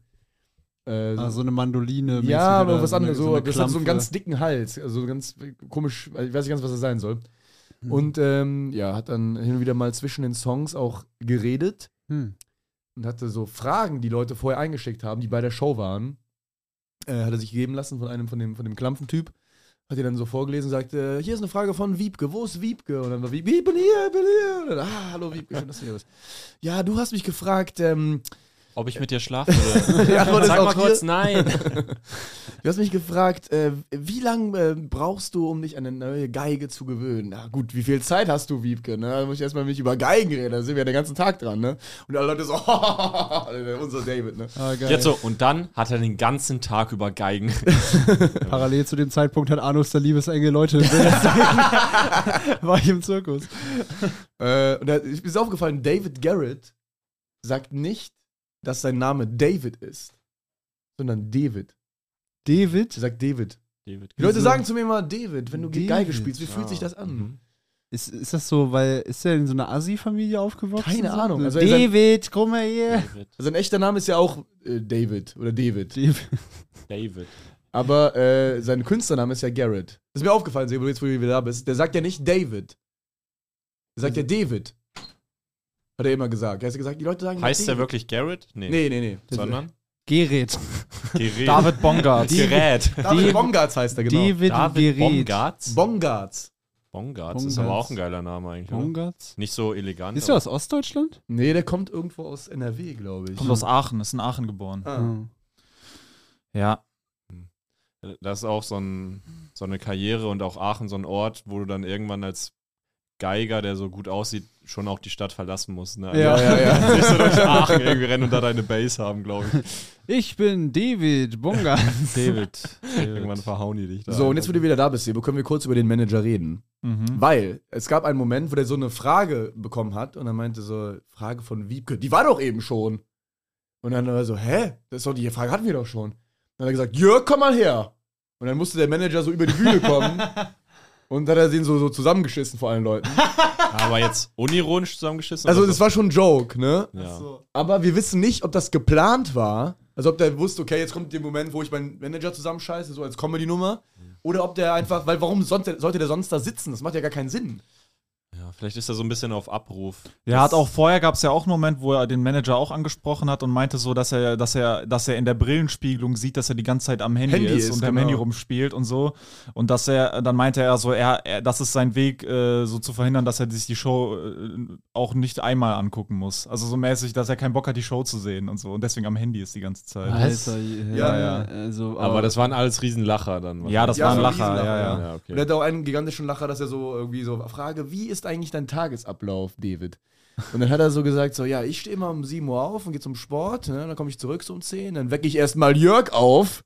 Äh, Ah, so eine Mandoline. ja, aber was anderes. So, eine das hat so einen ganz dicken Hals. Also ganz komisch. Ich weiß nicht ganz, was das sein soll. Hm. Und ähm, ja, hat dann hin und wieder mal zwischen den Songs auch geredet Hm. und hatte so Fragen, die Leute vorher eingeschickt haben, die bei der Show waren. Äh, hat er sich geben lassen von einem von dem, von dem Klampfentyp. Hat er dann so vorgelesen und sagte, hier ist eine Frage von Wiebke, wo ist Wiebke? Und dann war Wiebke, ich bin hier, ich bin hier. Und dann, ah, hallo Wiebke, schön, dass du hier bist. Ja, du hast mich gefragt, ähm, Ob ich mit dir schlafen würde? Ist Sag mal kurz hier. nein. Du hast mich gefragt, äh, wie lange äh, brauchst du, um dich an eine neue Geige zu gewöhnen? Na gut, wie viel Zeit hast du, Wiebke? Ne? Da muss ich erstmal mit über Geigen reden, da sind wir ja den ganzen Tag dran, ne? Und alle Leute so, unser David, ne? Ah, geil. Jetzt so, und dann hat er den ganzen Tag über Geigen. Parallel zu dem Zeitpunkt hat Arnus der Liebesengel Leute War ich im Zirkus. Äh, und da ist mir aufgefallen, David Garrett sagt nicht, dass sein Name David ist, sondern David. David? Er sagt David. David. Die Leute sagen zu mir immer David, wenn du David. Geige spielst, wie fühlt Ah, sich das an? mhm. Ist, ist das so, weil ist er in so einer Assi-Familie aufgewachsen? Keine so? Ahnung. Also Also David, komm mal hier. David. Sein echter Name ist ja auch äh, David oder David. David. David. Aber äh, sein Künstlername ist ja Garrett. Das ist mir aufgefallen, Sebo, jetzt wo du wieder da bist. Der sagt ja nicht David. Der sagt ja David. Hat er immer gesagt. Er hat gesagt, die Leute sagen Heißt der wirklich Garrett? Nee. Nee, nee, nee. Sondern? Gerät. Gerät. David Bongard. Gerät. David Bongartz heißt er, genau. David, David Gerät. Bongartz? Bongartz. Bongartz ist aber Bongartz. auch ein geiler Name eigentlich. Oder? Bongartz. Nicht so elegant. Ist er aus Ostdeutschland? Nee, der kommt irgendwo aus NRW, glaube ich. Kommt aus Aachen, ist in Aachen geboren. Ah. Hm. Ja. Das ist auch so, ein, so eine Karriere und auch Aachen so ein Ort, wo du dann irgendwann als Geiger, der so gut aussieht, schon auch die Stadt verlassen musst. Ne? Ja, ja, ja. Nicht so durch Aachen irgendwie rennen und da deine Base haben, glaube ich. Ich bin David Bongartz. David. Irgendwann verhauen die dich da. So, und jetzt, wo du wieder da bist, Sebo, können wir kurz über den Manager reden. Mhm. Weil es gab einen Moment, wo der so eine Frage bekommen hat und er meinte so, Frage von Wiebke, die war doch eben schon. Und dann war er so, hä? Das ist doch die Frage hatten wir doch schon. Dann hat er gesagt, Jörg, komm mal her. Und dann musste der Manager so über die Bühne kommen und dann hat er den so, so zusammengeschissen vor allen Leuten. Aber jetzt unironisch zusammengeschissen? Also oder das war schon ein Joke, ne? Ja. Aber wir wissen nicht, ob das geplant war. Also ob der wusste, okay, jetzt kommt der Moment, wo ich meinen Manager zusammenscheiße, so als Comedy-Nummer. Oder ob der einfach, weil warum sonst, sollte der sonst da sitzen? Das macht ja gar keinen Sinn. Ja, vielleicht ist er so ein bisschen auf Abruf. Er hat auch vorher gab es ja auch einen Moment, wo er den Manager auch angesprochen hat und meinte so, dass er, dass er, dass er in der Brillenspiegelung sieht, dass er die ganze Zeit am Handy, Handy ist, ist, und am genau. Handy rumspielt und so. Und dass er, dann meinte er so, er, er das ist sein Weg, äh, so zu verhindern, dass er sich die Show äh, auch nicht einmal angucken muss. Also so mäßig, dass er keinen Bock hat, die Show zu sehen und so. Und deswegen am Handy ist die ganze Zeit. Alter, Ja, ja, Also, Aber das waren alles Riesenlacher dann. Ja, das Ja, war ein so ein Lacher, ja, ja. Ja, Und er okay. hat auch einen gigantischen Lacher, dass er so irgendwie so frage, wie ist eigentlich dein Tagesablauf, David? Und dann hat er so gesagt, so, ja, ich stehe immer um 7 Uhr auf und gehe zum Sport, ne? dann komme ich zurück so um 10, dann wecke ich erstmal Jörg auf,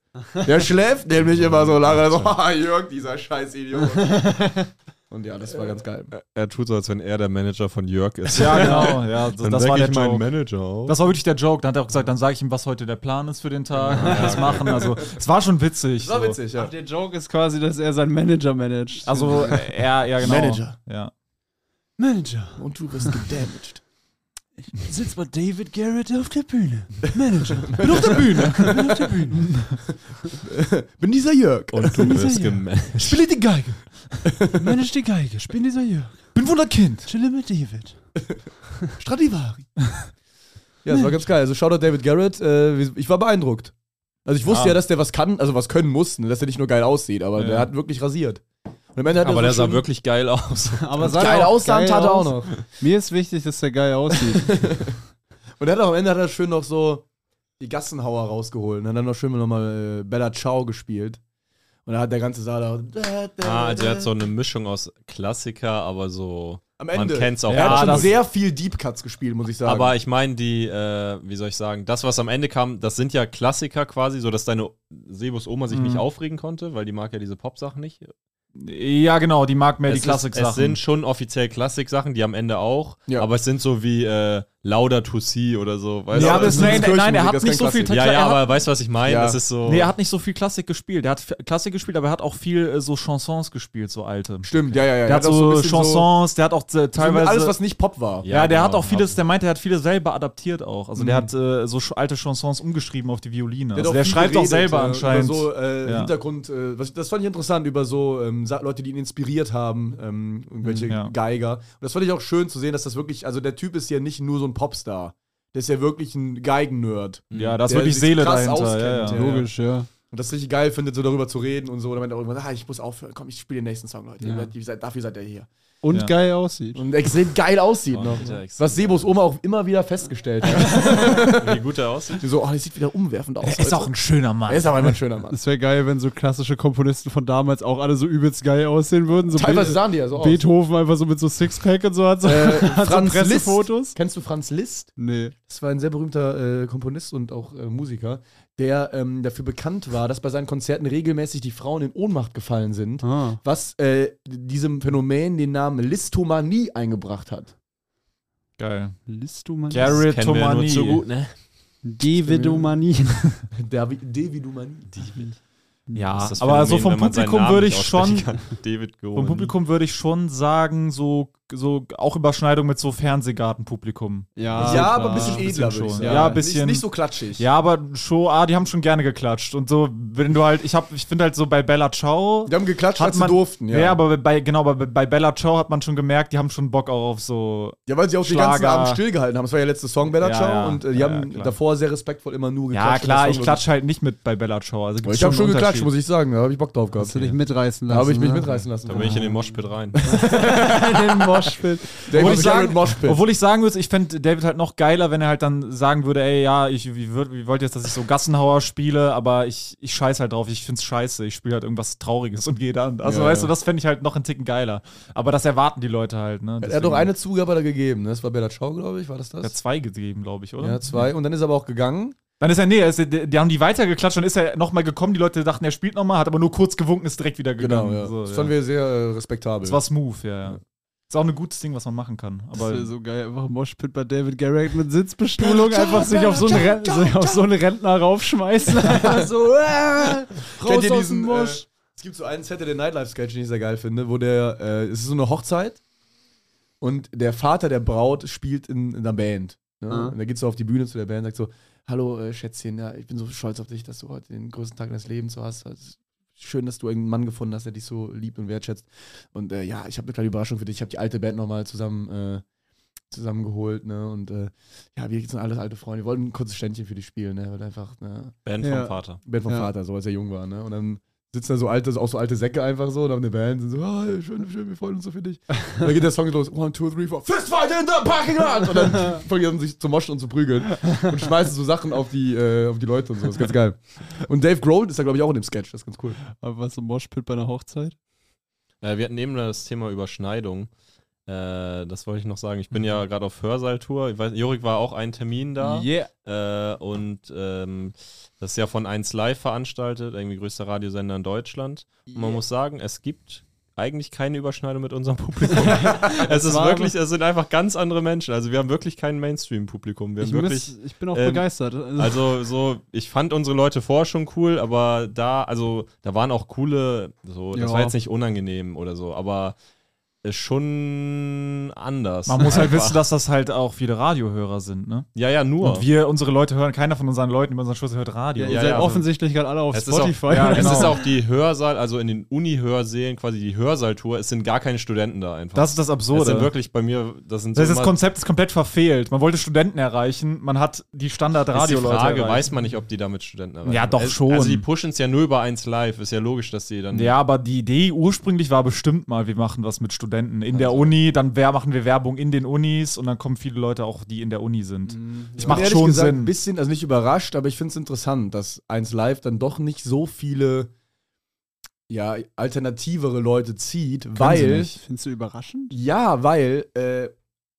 der schläft nämlich immer so lange, so, ah, Jörg, dieser scheiß Idiot. Und ja, das war ganz geil. Er tut so, als wenn er der Manager von Jörg ist. Ja, genau. Ja, das, Dann das war der ich Joke. Manager auf. Das war wirklich der Joke. Dann hat er auch gesagt, dann sage ich ihm, was heute der Plan ist für den Tag, und das machen. Also, es war schon witzig. Das war so. witzig, ja. Ach, der Joke ist quasi, dass er seinen Manager managt. Also, äh, er, ja, genau. Manager. Ja. Manager. Und du wirst gedamaged. Sitzt bei David Garrett auf der Bühne. Manager. Bin auf der Bühne. Bin auf der Bühne. Bin dieser Jörg. Und du wirst gemanagt. Spiele die Geige. Manage die Geige. Spiel dieser Jörg. Bin Wunderkind. Chille mit David. Stradivari. Ja, das war ganz geil. Also Shoutout David Garrett. Äh, ich war beeindruckt. Also ich wusste Ja. ja, dass der was kann, also was können muss, ne, dass der nicht nur geil aussieht, aber Ja. der hat wirklich rasiert. Und am Ende hat Aber er der sah wirklich geil aus. Aber sah geil geil tat er auch aus? noch. Mir ist wichtig, dass der geil aussieht. Und er hat auch am Ende hat er schön noch so die Gassenhauer rausgeholt. Und hat dann noch schön nochmal äh, Bella Ciao gespielt. Und da hat der ganze Saal auch. Ah, also er hat so eine Mischung aus Klassiker, aber so. Am Man Ende. kennt's auch. Er hat schon sehr viel Deep Cuts gespielt, muss ich sagen. Aber ich meine, die, äh, wie soll ich sagen, das, was am Ende kam, das sind ja Klassiker quasi, so dass deine Sebus Oma sich Mhm. nicht aufregen konnte, weil die mag ja diese Pop-Sachen nicht. Ja, genau, die mag mehr es die Klassik-Sachen. Es sind schon offiziell Klassik-Sachen, die am Ende auch, Ja. aber es sind so wie äh, Lauder to See oder so. Weißt ja, du? das, nein, ist nein, nein, er hat nicht so kein viel Klassik. ja, ja, hat, aber weißt du, was ich meine? Ja. Das ist so. Nee, er hat nicht so viel Klassik gespielt. Er hat Klassik gespielt, aber er hat auch viel äh, so Chansons gespielt, so alte. Stimmt, ja, ja, ja. Der hat auch so bisschen Chansons, der hat auch äh, So, teilweise. alles, was nicht Pop war. ja, der hat genau. auch vieles, der meinte, er hat viele selber adaptiert auch. Also der Mhm. hat äh, so alte Chansons umgeschrieben auf die Violine. Der, Also hat der auch viel schreibt auch geredet, selber äh, anscheinend. Über so äh, Ja. Hintergrund, äh, was, das fand ich interessant, über so ähm, Leute, die ihn inspiriert haben, ähm, irgendwelche Mhm, ja. Geiger. Und das fand ich auch schön zu sehen, dass das wirklich, also der Typ ist ja nicht nur so ein Popstar. Der ist ja wirklich ein Geigen-Nerd. ja, da ist wirklich Seele dahinter. auskennt, Ja, ja. ja. Logisch, ja. Und das richtig geil findet, so darüber zu reden und so. Und dann meint er irgendwann, ah, ich muss aufhören, komm, ich spiele den nächsten Song, Leute. Ja. Dafür seid ihr hier. Und Ja. geil aussieht. Und extrem geil aussieht Oh, noch. Was Sebos Oma auch immer wieder festgestellt hat. wie gut er aussieht. Die so, oh, der sieht wieder umwerfend aus. Er ist heute. auch ein schöner Mann. er ist aber immer ein schöner Mann. Es wäre geil, wenn so klassische Komponisten von damals auch alle so übelst geil aussehen würden. So Teilweise Be sahen die ja so aus. Beethoven einfach so mit so Sixpack und so hat so, Äh, hat so Franz Pressefotos. Liszt. Kennst du Franz Liszt? Nee. Das war ein sehr berühmter äh, Komponist und auch äh, Musiker, der ähm, dafür bekannt war, dass bei seinen Konzerten regelmäßig die Frauen in Ohnmacht gefallen sind, Ah. was äh, diesem Phänomen den Namen Listomanie eingebracht hat. Geil. Listomanie. Tomani. zu gut, ne? Davidomanie. Davi- Devidumanie. Ja, Das ist das aber so Phänomen, vom Publikum Namen würde ich schon. David vom Publikum würde ich schon sagen, so, so auch Überschneidung mit so Fernsehgartenpublikum. Ja, ja, klar. aber ein bisschen edler, bisschen schon. Ja, ein bisschen- Nicht, nicht so klatschig. Ja, aber schon, ah, die haben schon gerne geklatscht. Und so, wenn du halt, ich hab, ich finde halt so bei Bella Ciao. Die haben geklatscht, Hat als man- sie durften. Ja, Ja, aber bei, genau, bei, bei Bella Ciao hat man schon gemerkt, die haben schon Bock auch auf so. ja weil sie auch den ganzen Schlager. Abend stillgehalten haben. Das war ja letzte Song, Bella Ja, Ciao. ja. Und äh, die Ja, haben ja, klar. davor sehr respektvoll immer nur Ja, geklatscht. klar, und ich klatsche halt nicht mit bei Bella Ciao. Also Ich habe schon geklatscht, muss ich sagen. Da habe ich Bock drauf gehabt. Hast du dich mitreißen Da lassen? habe ich mich ne? mitreißen lassen. Da bin ich in den Moshpit rein. in den Moshpit. Der Obwohl ich ich, sagen, Moshpit. obwohl ich sagen würde, ich fände David halt noch geiler, wenn er halt dann sagen würde, ey, ja, ich, wie würd, wie wollt ihr jetzt, dass ich so Gassenhauer spiele, aber ich, ich scheiß halt drauf, ich find's scheiße, ich spiele halt irgendwas Trauriges und gehe dann. Also Ja, weißt ja. du, das fände ich halt noch einen Ticken geiler. Aber das erwarten die Leute halt, ne? Er hat doch eine Zugabe da gegeben. ne? Das war Bella Ciao, glaube ich. War das Er hat das? zwei gegeben, glaube ich, oder? Ja, zwei. Und dann ist er aber auch gegangen. Dann ist er, nee, ist, die, die haben die weitergeklatscht, dann ist er nochmal gekommen, die Leute dachten, er spielt nochmal, hat aber nur kurz gewunken, ist direkt wieder gegangen. Genau, ja. So, das ja. fanden wir sehr äh, respektabel. Das war smooth, ja, ja. Ist auch ein gutes Ding, was man machen kann. Das Aber wäre so geil, einfach Moshpit bei David Garrett mit Sitzbestuhlung, einfach sich auf so einen, Ren sich auf so einen Rentner raufschmeißen. Einfach so, äh, Kennt raus ihr aus diesen, dem äh, Mosch. es gibt so einen Saturday Night Live Sketch, den ich sehr geil finde, wo der, äh, es ist so eine Hochzeit und der Vater der Braut spielt in, in einer Band. Ne? Ah. Und er geht so auf die Bühne zu der Band und sagt so, hallo äh, Schätzchen, ja, ich bin so stolz auf dich, dass du heute den größten Tag deines Lebens so hast. Also, schön, dass du einen Mann gefunden hast, der dich so liebt und wertschätzt. Und äh, ja, ich habe eine kleine Überraschung für dich. Ich habe die alte Band nochmal zusammen, äh, zusammengeholt, ne? Und äh, ja, wir sind alles alte Freunde. Wir wollten ein kurzes Ständchen für dich spielen, ne? Weil einfach, ne? Band Ja. vom Vater. Band vom Ja. Vater, so als er jung war, ne? Und dann sitzen da so alte, auch so alte Säcke einfach so und haben eine Band sind so, ah, schön, schön, wir freuen uns so für dich. Und dann geht der Song los, one, two, three, four, Fistfight in the parking lot! Und dann fangen die an, sich zu moschen und zu prügeln und schmeißen so Sachen auf die, äh, auf die Leute und so. Das ist ganz geil. Und Dave Grohl ist da, glaube ich, auch in dem Sketch. Das ist ganz cool. Aber was im Moshpit bei einer Hochzeit? Äh, wir hatten eben das Thema Überschneidung. Äh, das wollte ich noch sagen. Ich bin ja gerade auf Hörsaltour. Ich weiß, Jorik war auch ein Termin da. Yeah. Äh, und ähm, das ist ja von 1 Live veranstaltet, irgendwie größter Radiosender in Deutschland. Und man muss sagen, es gibt eigentlich keine Überschneidung mit unserem Publikum. es ist wirklich, es sind einfach ganz andere Menschen. Also wir haben wirklich kein Mainstream-Publikum. Wir Ich, wirklich. ich bin auch ähm, begeistert. Also, Also so, ich fand unsere Leute vorher schon cool, aber da, also da waren auch coole, so, das Ja. war jetzt nicht unangenehm oder so, aber ist schon anders. Man muss halt wissen, dass das halt auch viele Radiohörer sind, ne? Ja, ja, nur. Und wir, unsere Leute hören, keiner von unseren Leuten über unseren Schuss hört Radio. ja, ja, ihr seid ja. offensichtlich gerade alle auf Es ist auch- Spotify. ja, es genau. ist auch die Hörsaal, also in den Uni-Hörsälen, quasi die Hörsaaltour, es sind gar keine Studenten da einfach. Das ist das das Absurde. sind wirklich bei mir, das sind das, ist so das immer- Konzept ist komplett verfehlt. Man wollte Studenten erreichen, man hat die ist die Standard-Radio-Leute Frage, erreicht. weiß man nicht, ob die damit Studenten erreichen. Ja, doch Es- schon. Also die pushen es ja nur über 1 Live, ist ja logisch, dass die dann Ja, aber die Idee ursprünglich war bestimmt mal, wir machen was mit Studenten in der Uni, dann wer machen wir Werbung in den Unis und dann kommen viele Leute auch, die in der Uni sind. Ich macht Ehrlich schon gesagt, Sinn. Ein bisschen, also nicht überrascht, aber ich finde es interessant, dass 1 Live dann doch nicht so viele ja, alternativere Leute zieht, weil. nicht. Findest du überraschend? Ja, weil äh,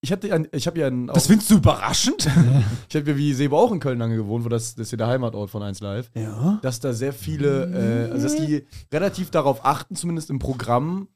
ich hatte ja, ich habe ja ein, Das findest du überraschend? ich habe ja wie Sebo auch in Köln lange gewohnt, wo das, das ist ja der Heimatort von 1 Live, Ja. dass da sehr viele, äh, also dass die relativ darauf achten, zumindest im Programm,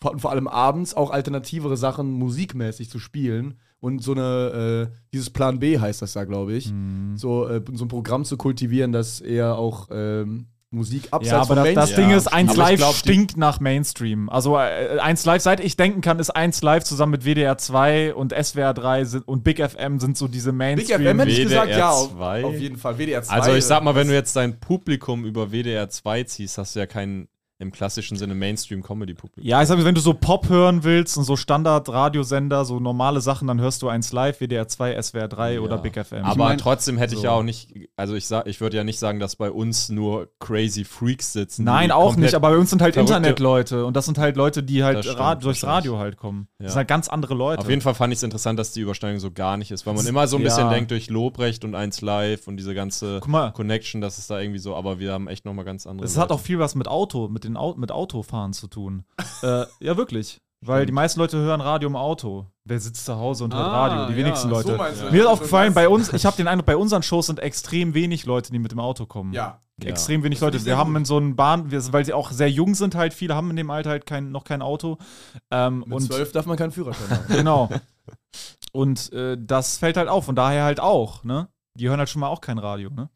vor, vor allem abends auch alternativere Sachen musikmäßig zu spielen und so eine, äh, dieses Plan B heißt das da, glaube ich, Mhm. so, äh, so ein Programm zu kultivieren, das eher auch ähm, Musik abseits Ja, aber das, das Ding ist, 1 aber ich Live glaub, stinkt nach Mainstream. Also äh, 1 Live, seit ich denken kann, ist 1 Live zusammen mit WDR 2 und SWR 3 sind, und Big FM sind so diese Big Mainstream. FM hätte ich gesagt, WDR ja, auf, 2. auf jeden Fall. WDR 2. Also ich sag mal, wenn du jetzt dein Publikum über WDR 2 ziehst, hast du ja kein im klassischen Sinne Mainstream-Comedy-Publikum. Ja, ich sag mal, wenn du so Pop hören willst und so Standard-Radiosender, so normale Sachen, dann hörst du 1 Live, WDR 2, SWR 3 oder Ja. Big FM. Aber mein- trotzdem hätte ich so. ja auch nicht, also ich sag, ich würde ja nicht sagen, dass bei uns nur crazy Freaks sitzen. Nein, auch nicht, aber bei uns sind halt Internetleute und das sind halt Leute, die halt Das stimmt, Ra durchs. Radio halt kommen. Das Ja. sind halt ganz andere Leute. Auf jeden Fall fand ich es interessant, dass die Überschneidung so gar nicht ist, weil man immer so ein Ja. bisschen denkt durch Lobrecht und 1 Live und diese ganze. Connection, dass es da irgendwie so, aber wir haben echt nochmal ganz andere. Es hat auch viel was mit Auto, mit den Au mit Autofahren zu tun. äh, ja, wirklich. Weil die meisten Leute hören Radio im Auto. Wer sitzt zu Hause und hört Ah, Radio? Die ja, wenigsten so Leute. du. Mir ist Ja. aufgefallen, bei uns, ich habe den Eindruck, bei unseren Shows sind extrem wenig Leute, die mit dem Auto kommen. Ja. Ja. Extrem wenig Das finde Leute. Wir haben in so einem Bahn, wir, weil sie auch sehr jung sind, halt viele haben in dem Alter halt kein, noch kein Auto. Ähm, Mit und 12 darf man keinen Führerschein haben. genau. Und äh, das fällt halt auf und daher halt auch, ne? Die hören halt schon mal auch kein Radio, ne?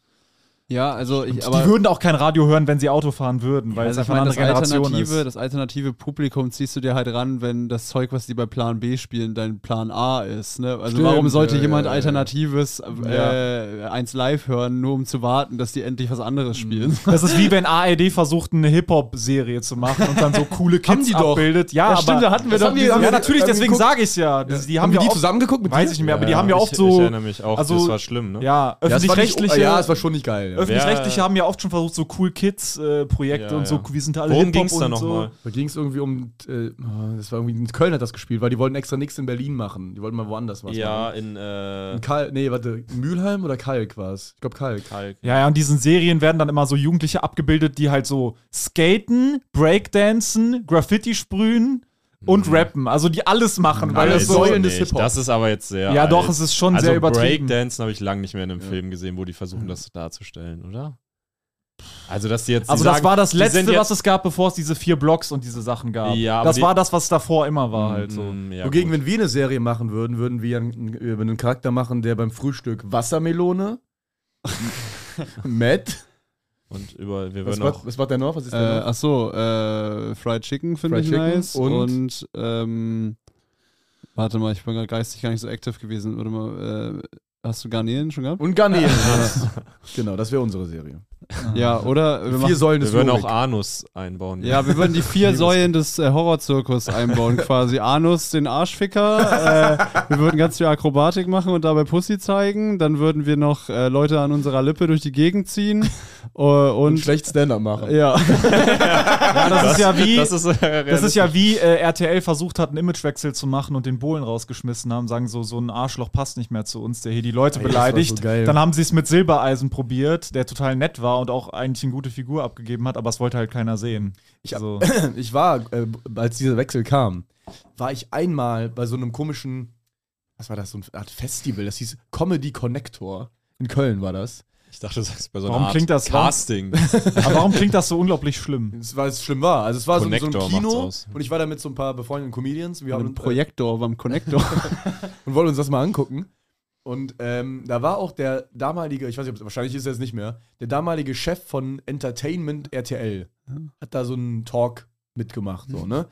Ja, also ich, aber die würden auch kein Radio hören, wenn sie Auto fahren würden, weil also es ich einfach eine meine, andere das Generation alternative, ist. das alternative Publikum ziehst du dir halt ran, wenn das Zeug, was die bei Plan B spielen, dein Plan A ist. Ne? Also Stimmt, warum sollte ja, jemand ja, ja. alternatives äh, eins live hören, nur um zu warten, dass die endlich was anderes spielen? Das ist wie wenn ARD versucht, eine Hip-Hop-Serie zu machen und dann so coole Kids die doch. abbildet. Ja, aber stimmt, da hatten wir Das doch haben die- haben ja, wir- natürlich, haben wir deswegen sage ich ja. Das, die haben, wir ja die zusammengeguckt mit Weiß ich nicht mehr, aber die haben ja ich, oft Ich so. erinnere mich auch, also- das war schlimm, ne? Ja, Ja, es öffentlich-rechtliche. Ja, es war schon nicht geil. Ja. Öffentlich-rechtliche haben ja oft schon versucht, so cool Kids-Projekte Ja, und so, ja. wir sind alle Worum ging es da und nochmal? Da ging es irgendwie um, äh, oh, das war irgendwie, in Köln hat das gespielt, weil die wollten extra nichts in Berlin machen. Die wollten mal woanders was Ja, machen. in äh, In Kalk, nee, warte, Mülheim oder Kalk war es? Ich glaube Kalk. Kalk. Ja, ja, und diesen Serien werden dann immer so Jugendliche abgebildet, die halt so skaten, Breakdancen, Graffiti sprühen und rappen. Also die alles machen, weil Nein, das so. Säulen des. Hip-Hop. Das ist aber jetzt sehr. Ja, alt. doch, es ist schon also sehr übertrieben. Breakdancen habe ich lange nicht mehr in einem Film gesehen, wo die versuchen, das darzustellen, oder? Also, dass die jetzt. Also die das sagen, war das letzte, was es gab, bevor es diese vier Blocks und diese Sachen gab. Ja, aber das die- war das, was davor immer war halt so. Mm, ja, Wogegen, gut. wenn wir eine Serie machen würden, würden wir einen, über einen Charakter machen, der beim Frühstück Wassermelone, Matt, Und über, wir was würden war, auch. was war der noch? Was ist Äh, der noch? ach so, äh, Fried Chicken finde Fried ich Chicken nice. und? Und, ähm, warte mal, ich bin gerade geistig gar nicht so aktiv gewesen. Warte mal, äh, hast du Garnelen schon gehabt? Und Garnelen. Genau, das wäre unsere Serie. Ja, oder wir Vier machen, Säulen Wir des würden auch Jorik. Anus einbauen. ja, wir würden die vier Säulen des äh, Horrorzirkus einbauen, quasi. Anus, den Arschficker. äh, wir würden ganz viel Akrobatik machen und dabei Pussy zeigen. Dann würden wir noch äh, Leute an unserer Lippe durch die Gegend ziehen. Äh, und und schlecht Stand-up machen. ja. Ja, das, ist ja wie. Das ist, äh, Das ist ja wie äh, RTL versucht hat, einen Imagewechsel zu machen und den Bohlen rausgeschmissen haben, sagen so, so ein Arschloch passt nicht mehr zu uns, der hier die Leute das beleidigt. so. Dann haben sie es mit Silbereisen probiert, der total nett war und auch eigentlich eine gute Figur abgegeben hat, aber es wollte halt keiner sehen. Ich hab- so. Ich war, äh, als dieser Wechsel kam, war ich einmal bei so einem komischen, was war das, so eine Art Festival, das hieß Comedy Connector. In Köln war das. Ich dachte, das ist bei so einer Warum Art klingt das- Casting. aber warum klingt das so unglaublich schlimm? Es war es schlimm war. Also es war so, so ein Kino und ich war da mit so ein paar befreundeten Comedians. Wir haben Ein uns, äh, Projektor beim Connector. und wollten uns das mal angucken. Und ähm, da war auch der damalige, ich weiß nicht, wahrscheinlich ist er es nicht mehr, der damalige Chef von Entertainment RTL. Hat da so einen Talk mitgemacht, so, ne?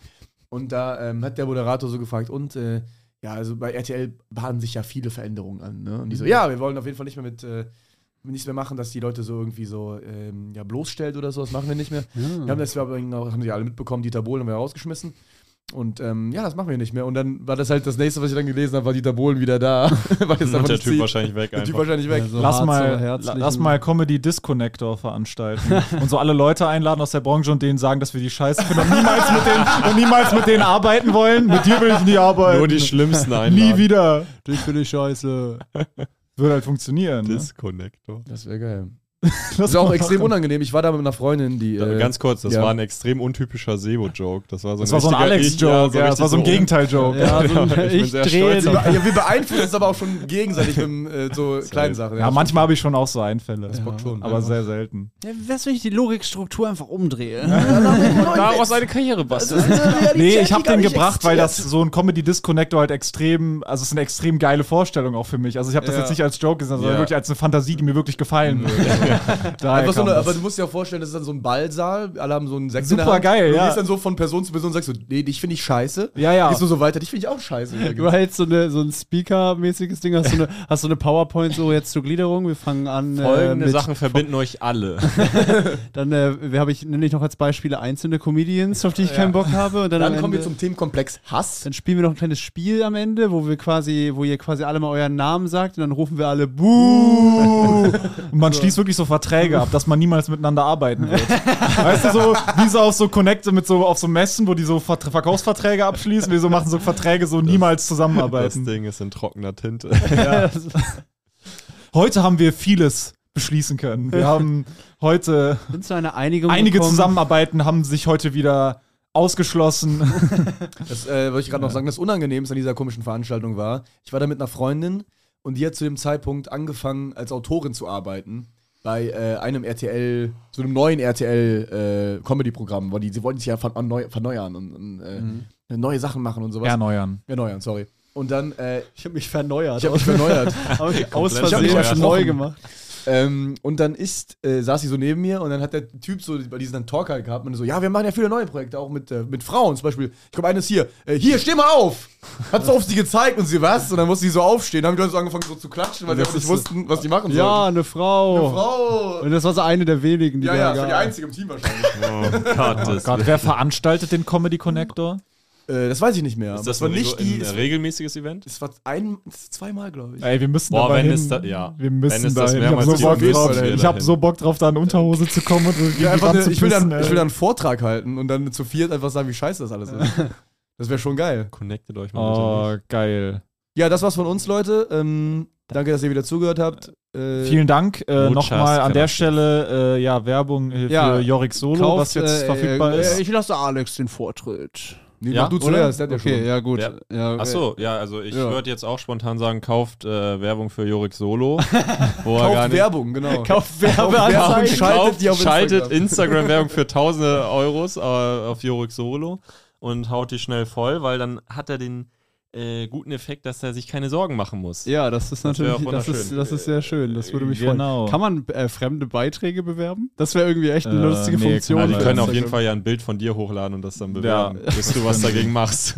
Und da ähm, hat der Moderator so gefragt, und äh, ja, also bei RTL bahnen sich ja viele Veränderungen an, ne? Und die so, ja, wir wollen auf jeden Fall nicht mehr mit, äh, nichts mehr machen, dass die Leute so irgendwie so ähm, ja, bloßstellt oder so, das machen wir nicht mehr. Wir haben das wir haben die alle mitbekommen, Dieter Bohlen haben wir rausgeschmissen. Und ähm, ja, das machen wir nicht mehr. Und dann war das halt das nächste, was ich dann gelesen habe, war Dieter Bohlen wieder da. Weil Und einfach der Typ zieht. wahrscheinlich weg Der Typ wahrscheinlich weg. Ja, so Lass mal, so lass mal Comedy Disconnector veranstalten und so alle Leute einladen aus der Branche und denen sagen, dass wir die Scheiße finden und niemals mit denen, und niemals mit denen arbeiten wollen. Mit dir will ich nie arbeiten. Nur die schlimmsten nie einladen. wieder. Dich finde ich scheiße. Würde halt funktionieren. Ne? Disconnector. Das wäre geil. Das ist auch extrem machen. unangenehm. Ich war da mit einer Freundin, die. Äh, Ganz kurz, das ja. war ein extrem untypischer Sebo-Joke. Das war so ein, Das war so ein Alex-Joke, Ich- ja, das war so ein Gegenteil-Joke. Ja, so Ja, ein, ich bin ich sehr stolz wir, ja, wir beeinflussen es aber auch schon gegenseitig mit äh, so kleinen Sachen. Ja, manchmal habe ich schon auch so Einfälle. Das bockt schon. Aber sehr selten. Ja, was, wenn ich die Logikstruktur einfach umdrehe? Daraus eine Karriere basteln. Nee, ich habe den gebracht, weil das so ein Comedy Disconnector halt extrem, also es ist eine extrem geile Vorstellung auch für mich. Also ich habe das Ja. jetzt nicht als Joke gesehen, sondern Ja. wirklich als eine Fantasie, die mir wirklich gefallen würde. Daher Einfach so eine, aber du musst dir auch vorstellen, das ist dann so ein Ballsaal, alle haben so einen der Super Hand. geil, du ja. gehst dann so von Person zu Person und sagst so, nee, dich finde ich scheiße. Ja, ja. Gehst du so weiter, dich finde ich auch scheiße. Du hältst so, eine, so ein Speaker-mäßiges Ding, hast so eine, hast so eine PowerPoint so jetzt zur Gliederung. Wir fangen an. Folgende äh, Sachen verbinden euch alle. Dann äh, wir ich, nenne ich noch als Beispiele einzelne Comedians, auf die ich keinen Bock habe. Und dann, Dann kommen wir Ende- zum Themenkomplex Hass. Dann spielen wir noch ein kleines Spiel am Ende, wo wir quasi, wo ihr quasi alle mal euren Namen sagt und dann rufen wir alle Buh. Und man schließt wirklich so Verträge ab, dass man niemals miteinander arbeiten wird. weißt du, so wie so auf so Connect mit so auf so Messen, wo die so Vert Verkaufsverträge abschließen, wir so machen so Verträge so niemals Das zusammenarbeiten. Ding ist in trockener Tinte. Heute haben wir vieles beschließen können. Wir haben heute zu einer Einigung einige gekommen. Zusammenarbeiten haben sich heute wieder ausgeschlossen. Das äh, wollte ich gerade noch sagen, das Unangenehmste an dieser komischen Veranstaltung war, ich war da mit einer Freundin und die hat zu dem Zeitpunkt angefangen, als Autorin zu arbeiten bei äh, einem RTL, so einem neuen RTL äh, Comedy-Programm, weil die, sie wollten sich ja verneu verneuern und, und äh, neue Sachen machen und sowas. Erneuern. Erneuern, sorry. Und dann, äh, Ich habe mich verneuert. ich habe mich verneuert. Ich aus Versehen verneuert. neu gemacht. Ähm, und dann ist, äh, saß sie so neben mir und dann hat der Typ so bei diesen dann Talk halt gehabt und so, ja, wir machen ja viele neue Projekte, auch mit, äh, mit Frauen zum Beispiel. Ich glaube, eines hier, äh, hier, steh mal auf! Hat so auf sie gezeigt und sie, was? Und dann musste sie so aufstehen. Dann haben die Leute so angefangen so zu klatschen, weil sie Das nicht wussten, was die machen Ja, sollen. eine Frau. Eine Frau! Und das war so eine der wenigen, die Ja, ja, das war die einzige im Team wahrscheinlich. Oh Gott, das Gott, wer veranstaltet den Comedy Connector? äh, das weiß ich nicht mehr. ist das es war ein, nicht die. ein Es, regelmäßiges Event? es war ein, zweimal, glaube ich. Ey, wir müssen Boah, da wenn hin. es da- ja. Wir müssen Wenn da das hin. Ich hab mehrmals so Bock drauf. Ich hab so Bock drauf, da in Unterhose zu kommen und Ich will, einfach eine, ich, will dann, ich will dann einen Vortrag halten und dann zu viert einfach sagen, wie scheiße das alles ist. Das wäre schon geil. Connectet euch mal Oh, geil. Ja, das war's von uns, Leute. Ähm, danke, dass ihr wieder zugehört habt. Äh, Vielen Dank. Äh, Nochmal an der. Stelle äh, ja, Werbung äh, für Ja, Jorik Solo, Kauft, was jetzt äh, verfügbar äh, ist. Ich lasse Alex den Vortritt. Nee, Ja, mach du zuerst, der okay, schon. ja gut. Ja. Ja, Ach so, ja, also ich Ja. würde jetzt auch spontan sagen, kauft äh, Werbung für Jorik Solo. wo er gar Kauft nicht- Werbung, genau. Kauft Werbung, Werbeanzeigen. schaltet Kauft, die auf schaltet Instagram. Instagram-Werbung für tausende Euros äh, auf Jorik Solo und haut die schnell voll, weil dann hat er den äh, guten Effekt, dass er sich keine Sorgen machen muss. Ja, das ist Das natürlich, das ist, das ist sehr schön. Das würde mich Genau. freuen. Kann man äh, fremde Beiträge bewerben? Das wäre irgendwie echt eine Äh, lustige nee, Funktion. kann Ja, die können auf jeden Fall ja ein Bild von dir hochladen und das dann bewerben, Ja. bis du was dagegen machst.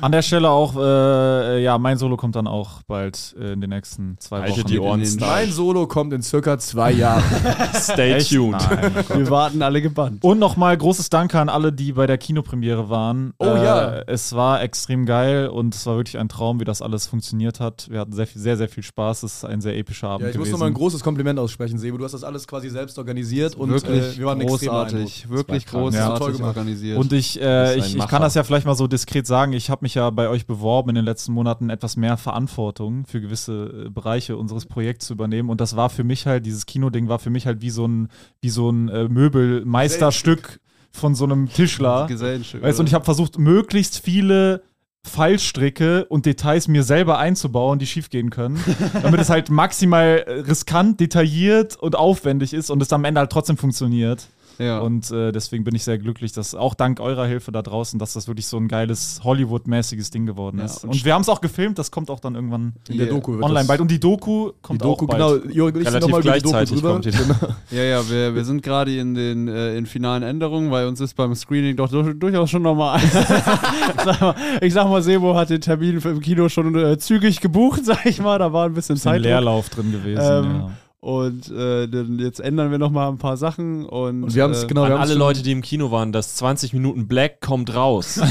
An der Stelle auch, äh, ja, mein Solo kommt dann auch bald äh, in den nächsten zwei Haltet Wochen. die Ohren. Mein Solo kommt in circa zwei Jahren. Stay Echt? tuned. Nein, oh. Wir warten alle gebannt. Und nochmal großes Danke an alle, die bei der Kinopremiere waren. Oh ja. Äh, es war extrem geil und es war wirklich ein Traum, wie das alles funktioniert hat. Wir hatten sehr, viel, sehr, sehr viel Spaß. Es ist ein sehr epischer Abend Ja, ich muss gewesen. nochmal ein großes Kompliment aussprechen, Sebo. Du hast das alles quasi selbst organisiert und wirklich äh, wir waren extrem großartig, wirklich. Ja, großartig gemacht. organisiert. Und ich, äh, ich, ich kann das ja vielleicht mal so diskret sagen. Ich habe mich ja bei euch beworben, in den letzten Monaten etwas mehr Verantwortung für gewisse äh, Bereiche unseres Projekts zu übernehmen. Und das war für mich halt, dieses Kinoding war für mich halt wie so ein, wie so ein äh, Möbelmeisterstück von so einem Tischler. Weißt du, und ich habe versucht, möglichst viele Fallstricke und Details mir selber einzubauen, die schiefgehen können, damit es halt maximal riskant, detailliert und aufwendig ist und es am Ende halt trotzdem funktioniert. Ja. Und äh, deswegen bin ich sehr glücklich, dass auch dank eurer Hilfe da draußen, dass das wirklich so ein geiles Hollywood-mäßiges Ding geworden Ja, ist. und und wir haben es auch gefilmt, das kommt auch dann irgendwann In der. Doku online bald. Und die Doku die kommt Doku, auch bald. genau. Jörg und ich Relativ nochmal über die Doku gleichzeitig drüber. kommt die Genau. Ja, ja, wir, wir sind gerade in den äh, in finalen Änderungen, weil uns ist beim Screening doch dur durchaus schon nochmal. mal, ich sag mal, Sebo hat den Termin im Kino schon äh, zügig gebucht, sag ich mal. Da war ein bisschen Zeit. Leerlauf drin gewesen. Ähm, ja. Und äh, dann jetzt ändern wir nochmal ein paar Sachen. Und, Und wir haben es äh, genau, An wir haben's alle Leute, die im Kino waren, das 20 Minuten Black kommt raus.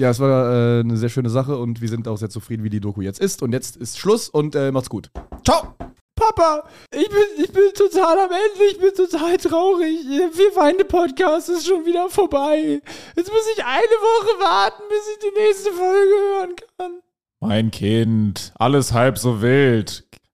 Ja, es war äh, eine sehr schöne Sache und wir sind auch sehr zufrieden, wie die Doku jetzt ist. Und jetzt ist Schluss und äh, macht's gut. Ciao! Papa, ich bin, ich bin total am Ende, ich bin total traurig. Wir Feinde Podcast ist schon wieder vorbei. Jetzt muss ich eine Woche warten, bis ich die nächste Folge hören kann. Mein Kind, alles halb so wild.